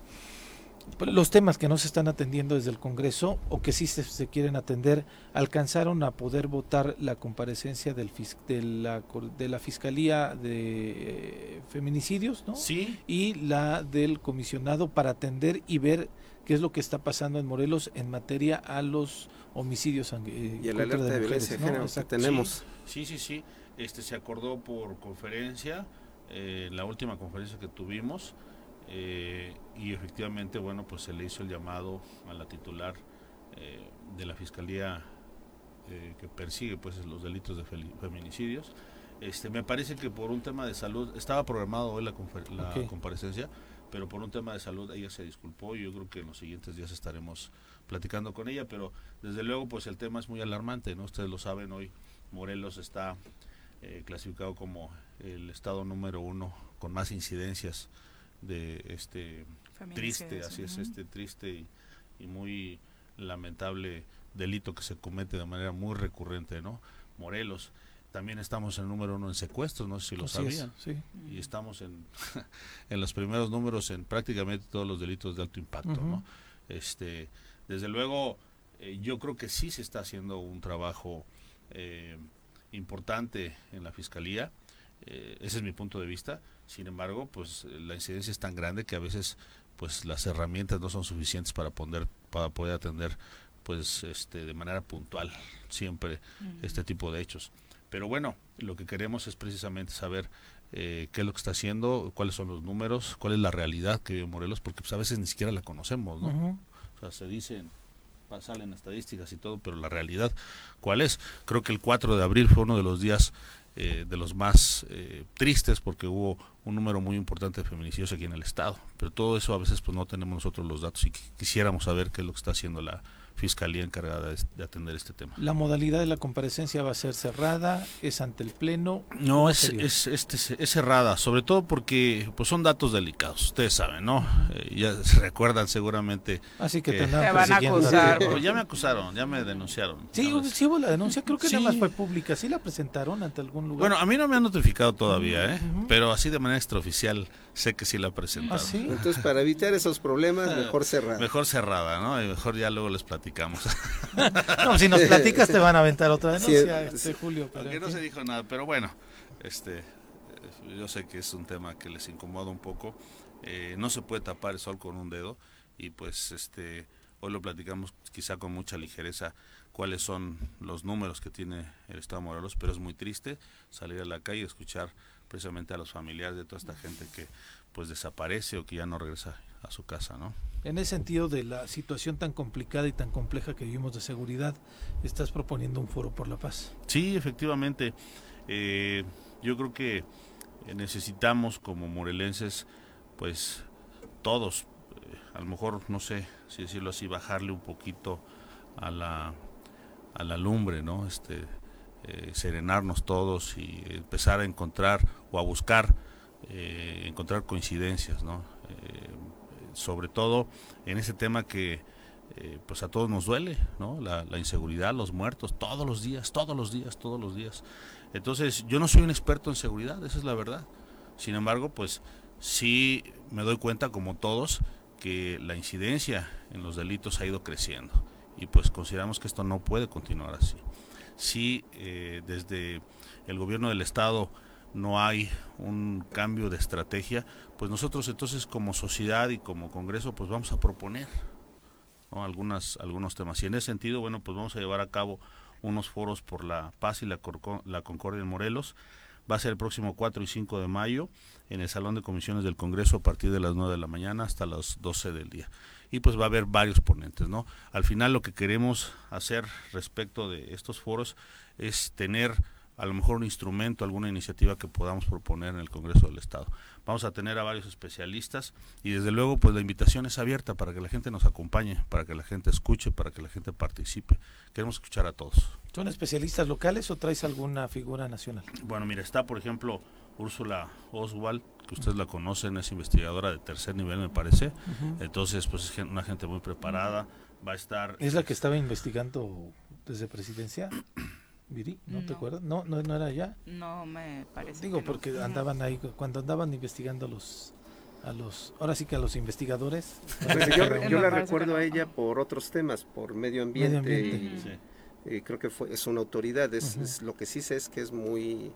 [SPEAKER 2] los temas que no se están atendiendo desde el Congreso o que sí se, quieren atender alcanzaron a poder votar la comparecencia del de, la, de la Fiscalía de Feminicidios ¿no?
[SPEAKER 15] sí.
[SPEAKER 2] y la del comisionado para atender y ver qué es lo que está pasando en Morelos en materia a los homicidios
[SPEAKER 4] eh, y el alerta de, violencia que tenemos
[SPEAKER 15] sí sí sí este se acordó por conferencia eh, la última conferencia que tuvimos eh, y efectivamente, bueno, pues se le hizo el llamado a la titular eh, de la Fiscalía eh, que persigue pues los delitos de feminicidios. Este, me parece que por un tema de salud, estaba programado hoy la, la comparecencia, pero por un tema de salud ella se disculpó y yo creo que en los siguientes días estaremos platicando con ella, pero desde luego pues el tema es muy alarmante, ¿no? Ustedes lo saben, hoy Morelos está clasificado como el estado número uno con más incidencias de este triste, así es, este triste y, muy lamentable delito que se comete de manera muy recurrente, ¿no? Morelos. También estamos en el número uno en secuestros, no sé si lo sabían. Y estamos en, en los primeros números en prácticamente todos los delitos de alto impacto, ¿no? Este, desde luego, eh, yo creo que sí se está haciendo un trabajo eh, importante en la fiscalía. Eh, ese es mi punto de vista sin embargo, pues la incidencia es tan grande que a veces pues las herramientas no son suficientes para poder para poder atender pues este de manera puntual siempre este tipo de hechos. Pero bueno, lo que queremos es precisamente saber eh, qué es lo que está haciendo, cuáles son los números, cuál es la realidad que vive Morelos, porque pues, a veces ni siquiera la conocemos, ¿no? O sea, se dicen, salen estadísticas y todo, pero la realidad, ¿cuál es? Creo que el 4 de abril fue uno de los días eh, de los más eh, tristes porque hubo un número muy importante de feminicidios aquí en el estado. Pero todo eso a veces pues no tenemos nosotros los datos y quisiéramos saber qué es lo que está haciendo la, fiscalía encargada de, atender este tema.
[SPEAKER 2] ¿La modalidad de la comparecencia va a ser cerrada? ¿Es ante el Pleno?
[SPEAKER 15] No, es, es, este, es cerrada, sobre todo porque pues son datos delicados, ustedes saben, ¿no? Eh, ya se recuerdan seguramente.
[SPEAKER 2] Así que,
[SPEAKER 1] te van a acusar.
[SPEAKER 15] Pues ya me acusaron, ya me denunciaron.
[SPEAKER 2] Sí, sí hubo la denuncia, creo que nada más fue pública, ¿sí la presentaron ante algún lugar?
[SPEAKER 15] Bueno, a mí no me han notificado todavía, ¿eh? Pero así de manera extraoficial sé que sí la presentaron.
[SPEAKER 2] ¿Ah,
[SPEAKER 4] Entonces, para evitar esos problemas, mejor cerrada.
[SPEAKER 15] Mejor cerrada, ¿no? Y mejor ya luego les platicamos.
[SPEAKER 2] no, si nos platicas te van a aventar otra denuncia, este, Julio.
[SPEAKER 15] Porque no se dijo nada, pero bueno, este, yo sé que es un tema que les incomoda un poco. Eh, no se puede tapar el sol con un dedo y pues este hoy lo platicamos quizá con mucha ligereza cuáles son los números que tiene el Estado de Morelos, pero es muy triste salir a la calle y escuchar precisamente a los familiares de toda esta gente que pues desaparece o que ya no regresa a su casa, ¿no?
[SPEAKER 2] En ese sentido de la situación tan complicada y tan compleja que vivimos de seguridad, estás proponiendo un foro por la paz.
[SPEAKER 15] Sí, efectivamente. Eh, yo creo que necesitamos como morelenses, pues todos, eh, a lo mejor, no sé si decirlo así, bajarle un poquito a la, a la lumbre, ¿no? Este, eh, serenarnos todos y empezar a encontrar o a buscar eh, encontrar coincidencias, ¿no? Eh, sobre todo en ese tema que pues a todos nos duele, ¿no? La, inseguridad, los muertos, todos los días, todos los días, todos los días. Entonces, yo no soy un experto en seguridad, esa es la verdad. Sin embargo, pues sí me doy cuenta, como todos, que la incidencia en los delitos ha ido creciendo y pues consideramos que esto no puede continuar así. Si eh, desde el gobierno del estado no hay un cambio de estrategia, pues nosotros entonces como sociedad y como Congreso pues vamos a proponer Algunas, algunos temas. Y en ese sentido, bueno, pues vamos a llevar a cabo unos foros por la paz y la, la concordia en Morelos. Va a ser el próximo 4 y 5 de mayo en el Salón de Comisiones del Congreso a partir de las 9 de la mañana hasta las 12 del día. Y pues va a haber varios ponentes, ¿no? Al final lo que queremos hacer respecto de estos foros es tener a lo mejor un instrumento, alguna iniciativa que podamos proponer en el Congreso del Estado. Vamos a tener a varios especialistas y desde luego pues la invitación es abierta para que la gente nos acompañe, para que la gente escuche, para que la gente participe. Queremos escuchar a todos.
[SPEAKER 2] ¿Son especialistas locales o traes alguna figura nacional?
[SPEAKER 15] Bueno, mira, está por ejemplo Úrsula Oswald, que ustedes la conocen, es investigadora de tercer nivel me parece. Entonces pues es una gente muy preparada. Va a estar...
[SPEAKER 2] ¿Es la que estaba investigando desde presidencia? Viri, ¿no, te acuerdas? No, no, no era ya.
[SPEAKER 1] No me parece.
[SPEAKER 2] Digo, porque andaban ahí, cuando andaban investigando los, a los, ahora sí que a los investigadores.
[SPEAKER 4] yo, la recuerdo a ella por otros temas, por medio ambiente. Y, creo que fue, es una autoridad. Es, lo que sí sé es que es muy,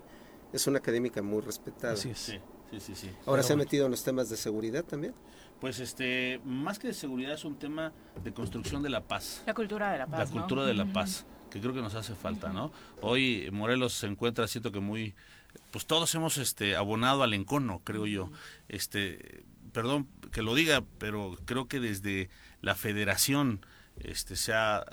[SPEAKER 4] es una académica muy respetada.
[SPEAKER 15] Sí, sí, sí, sí.
[SPEAKER 4] Ahora se ha metido en los temas de seguridad también.
[SPEAKER 15] Pues este, más que de seguridad es un tema de construcción de la paz.
[SPEAKER 1] La cultura de la paz.
[SPEAKER 15] La cultura de la paz que creo que nos hace falta, ¿no? Hoy Morelos se encuentra, siento que muy, pues todos hemos este abonado al encono, creo yo. Este, perdón que lo diga, pero creo que desde la federación este se ha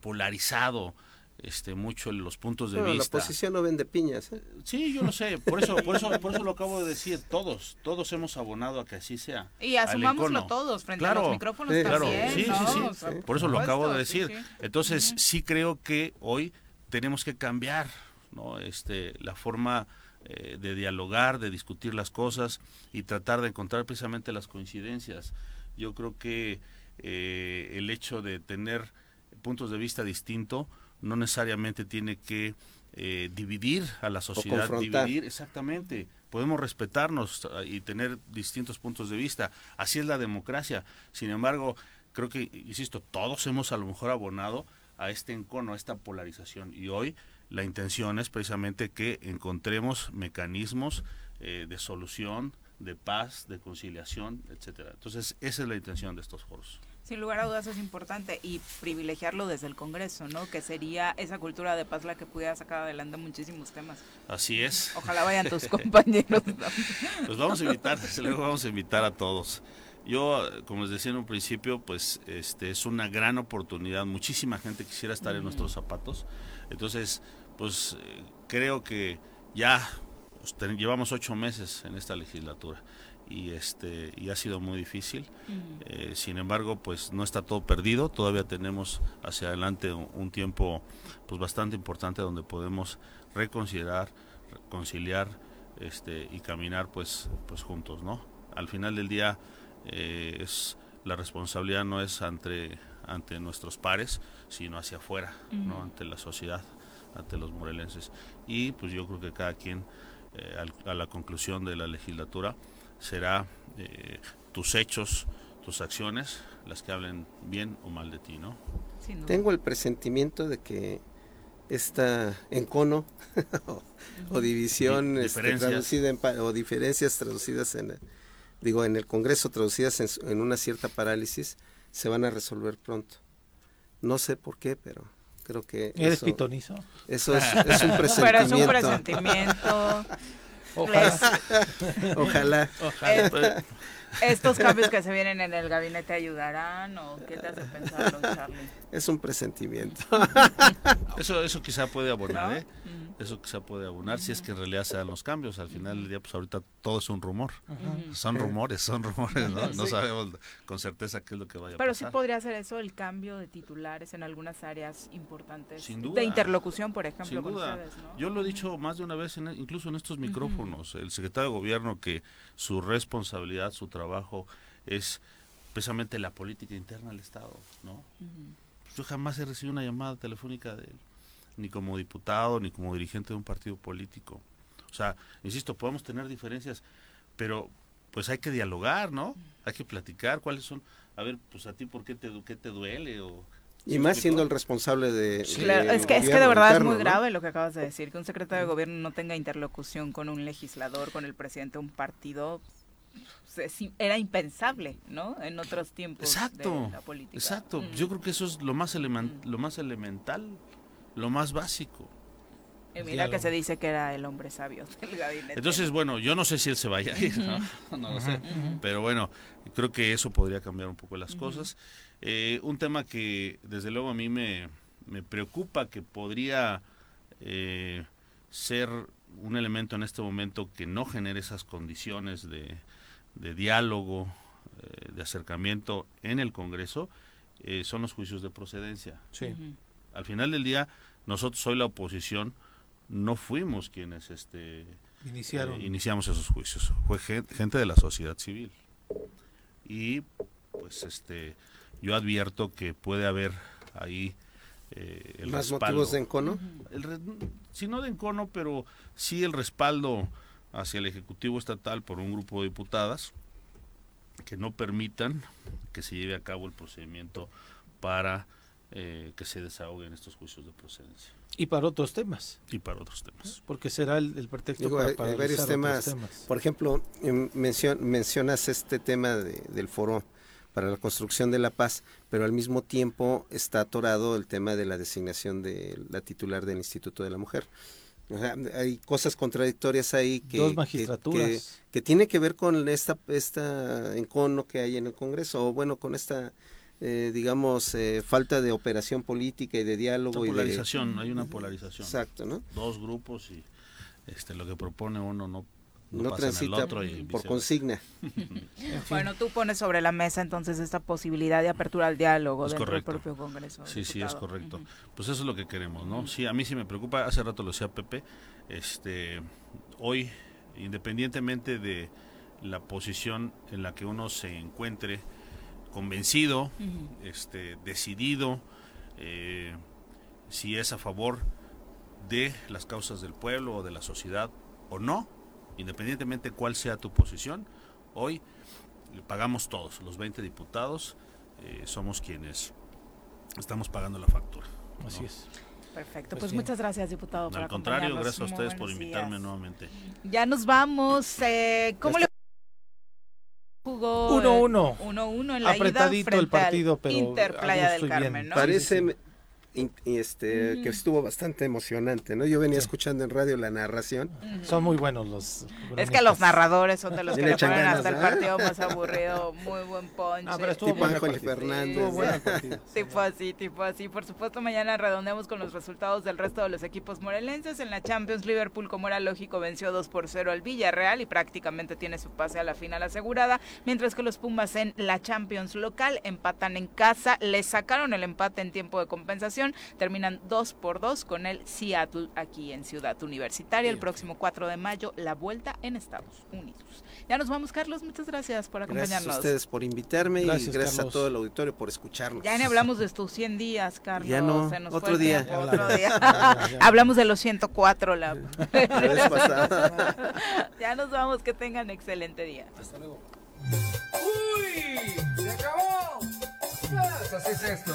[SPEAKER 15] polarizado este mucho los puntos de vista.
[SPEAKER 4] La oposición no vende piñas. ¿eh?
[SPEAKER 15] Sí, yo lo sé, por eso, por eso, por eso lo acabo de decir. Todos, todos hemos abonado a que así sea.
[SPEAKER 1] Y asumámoslo todos frente a los micrófonos claro, sí, sí,
[SPEAKER 15] sí, por eso lo acabo de decir. Entonces sí creo que hoy tenemos que cambiar, ¿no? Este, la forma eh, de dialogar, de discutir las cosas y tratar de encontrar precisamente las coincidencias. Yo creo que eh, el hecho de tener puntos de vista distintos no necesariamente tiene que eh, dividir a la sociedad, dividir exactamente. Podemos respetarnos ah, y tener distintos puntos de vista. Así es la democracia. Sin embargo, creo que, insisto, todos hemos a lo mejor abonado a este encono, a esta polarización. Y hoy la intención es precisamente que encontremos mecanismos eh, de solución, de paz, de conciliación, etcétera. Entonces, esa es la intención de estos foros.
[SPEAKER 1] Sin lugar a dudas es importante y privilegiarlo desde el Congreso, ¿no? Que sería esa cultura de paz la que pudiera sacar adelante muchísimos temas.
[SPEAKER 15] Así es.
[SPEAKER 1] Ojalá vayan tus compañeros.
[SPEAKER 15] pues vamos a invitar, desde luego vamos a invitar a todos. Yo, como les decía en un principio, pues este es una gran oportunidad. Muchísima gente quisiera estar en nuestros zapatos. Entonces, pues eh, creo que ya pues, llevamos ocho meses en esta legislatura y este y ha sido muy difícil. Eh, sin embargo pues no está todo perdido. Todavía tenemos hacia adelante un, tiempo pues bastante importante donde podemos reconsiderar conciliar este y caminar pues pues juntos no al final del día eh, es la responsabilidad no es ante ante nuestros pares sino hacia afuera no ante la sociedad ante los morelenses. Y pues yo creo que cada quien eh, a la conclusión de la legislatura será eh, tus hechos, tus acciones, las que hablen bien o mal de ti, ¿no?
[SPEAKER 4] Tengo el presentimiento de que esta encono o, división este, traducida o diferencias traducidas en digo en el Congreso traducidas en, una cierta parálisis se van a resolver pronto. No sé por qué, pero creo que
[SPEAKER 2] ¿Eres eso, pitonizo?
[SPEAKER 4] Eso es, es un presentimiento. Pero es
[SPEAKER 1] un presentimiento.
[SPEAKER 4] Ojalá.
[SPEAKER 1] Ojalá. ¿Estos cambios que se vienen en el gabinete ayudarán o qué te hace pensar, Charlie?
[SPEAKER 4] Es un presentimiento.
[SPEAKER 15] eso, eso quizá puede abonar, ¿eh? Eso quizá puede abonar si es que en realidad se dan los cambios. Al final del día, pues ahorita todo es un rumor. Son rumores, son rumores, ¿no? No sabemos con certeza qué es lo que vaya a
[SPEAKER 1] Pero
[SPEAKER 15] pasar.
[SPEAKER 1] sí podría ser eso, el cambio de titulares en algunas áreas importantes. De interlocución, por ejemplo,
[SPEAKER 15] Sin duda. Yo lo he dicho más de una vez, incluso en estos micrófonos. El secretario de Gobierno que su responsabilidad, su trabajo es precisamente la política interna del Estado, ¿no? Yo jamás he recibido una llamada telefónica de él ni como diputado, ni como dirigente de un partido político. O sea, insisto, podemos tener diferencias, pero pues hay que dialogar, ¿no? hay que platicar cuáles son, a ver, pues a ti por qué te, qué te duele o
[SPEAKER 4] y más siendo el responsable de...
[SPEAKER 1] Claro, es que, es que de verdad es muy grave lo que acabas de decir, que un secretario de gobierno no tenga interlocución con un legislador, con el presidente de un partido, era impensable, ¿no? En otros tiempos
[SPEAKER 15] exacto, de la política. Exacto, mm. yo creo que eso es lo más, mm. lo más elemental, lo más básico.
[SPEAKER 1] Y mira que se dice que era el hombre sabio del gabinete.
[SPEAKER 15] Entonces, bueno, yo no sé si él se vaya a ir, ¿no? no lo sé. Pero bueno, creo que eso podría cambiar un poco las cosas. Eh, un tema que desde luego a mí me, me preocupa que podría eh, ser un elemento en este momento que no genere esas condiciones de, de diálogo, eh, de acercamiento en el Congreso, son los juicios de procedencia.
[SPEAKER 2] Sí.
[SPEAKER 15] Al final del día, nosotros hoy la oposición no fuimos quienes este
[SPEAKER 2] Iniciaron.
[SPEAKER 15] iniciamos esos juicios, fue gente de la sociedad civil. Y pues este yo advierto que puede haber ahí eh, el
[SPEAKER 4] ¿Más motivos de encono?
[SPEAKER 15] si no de encono, pero sí el respaldo hacia el Ejecutivo Estatal por un grupo de diputadas que no permitan que se lleve a cabo el procedimiento para eh, que se desahoguen estos juicios de procedencia.
[SPEAKER 2] Y para otros temas.
[SPEAKER 15] Y para otros temas.
[SPEAKER 2] Porque será el, pretexto para,
[SPEAKER 4] para varios temas, Por ejemplo, em, mencionas este tema del foro para la construcción de la paz, pero al mismo tiempo está atorado el tema de la designación de la titular del Instituto de la Mujer. hay cosas contradictorias ahí que,
[SPEAKER 2] Dos magistraturas.
[SPEAKER 4] Que, tiene que ver con esta, esta encono que hay en el Congreso, o bueno, con esta, eh, digamos, eh, falta de operación política y de diálogo.
[SPEAKER 15] polarización, hay una polarización.
[SPEAKER 4] Exacto, ¿no?
[SPEAKER 15] Dos grupos y este, lo que propone uno no
[SPEAKER 4] no, transita por consigna.
[SPEAKER 1] bueno, tú pones sobre la mesa entonces esta posibilidad de apertura al diálogo dentro del propio Congreso.
[SPEAKER 15] Sí, sí, es correcto. Pues eso es lo que queremos, ¿no? Sí, a mí sí me preocupa, hace rato lo decía Pepe, este, hoy, independientemente de la posición en la que uno se encuentre, convencido, este, decidido, eh, si es a favor de las causas del pueblo o de la sociedad o no, independientemente cuál sea tu posición, hoy le pagamos todos, los 20 diputados, eh, somos quienes estamos pagando la factura.
[SPEAKER 2] Así es.
[SPEAKER 1] Perfecto, pues, pues muchas gracias, diputado.
[SPEAKER 15] Al contrario, gracias a ustedes por invitarme nuevamente.
[SPEAKER 1] Ya nos vamos. Eh, ¿Cómo le
[SPEAKER 2] jugó? 1-1.
[SPEAKER 1] 1-1 en la
[SPEAKER 2] Apretadito el partido, pero
[SPEAKER 1] Inter Playa del Carmen, ¿no?
[SPEAKER 4] Parece y, este que estuvo bastante emocionante, ¿no? Yo venía escuchando en radio la narración.
[SPEAKER 2] Son muy buenos los.
[SPEAKER 1] Es que los narradores son de los que le ponen hasta el partido más aburrido, muy buen ponche.
[SPEAKER 2] Ah, pero estuvo
[SPEAKER 4] tipo Fernández.
[SPEAKER 1] tipo así, tipo así. Por supuesto, mañana redondeamos con los resultados del resto de los equipos morelenses. En la Champions, Liverpool, como era lógico, venció 2 por 0 al Villarreal y prácticamente tiene su pase a la final asegurada. Mientras que los Pumas en la Champions local empatan en casa, le sacaron el empate en tiempo de compensación Terminan 2 por 2 con el Seattle aquí en Ciudad Universitaria. El próximo 4 de mayo, la vuelta en Estados Unidos. Ya nos vamos, Carlos. Muchas gracias por acompañarnos.
[SPEAKER 4] Gracias a ustedes por invitarme y gracias a todo el auditorio por escucharnos.
[SPEAKER 1] Ya ni hablamos de estos 100 días, Carlos.
[SPEAKER 4] Ya no, otro, día.
[SPEAKER 1] otro día. hablamos de los 104 la, ya nos vamos. Que tengan excelente día.
[SPEAKER 2] Hasta luego.
[SPEAKER 16] ¡Uy! ¡Se acabó! Pues así es esto.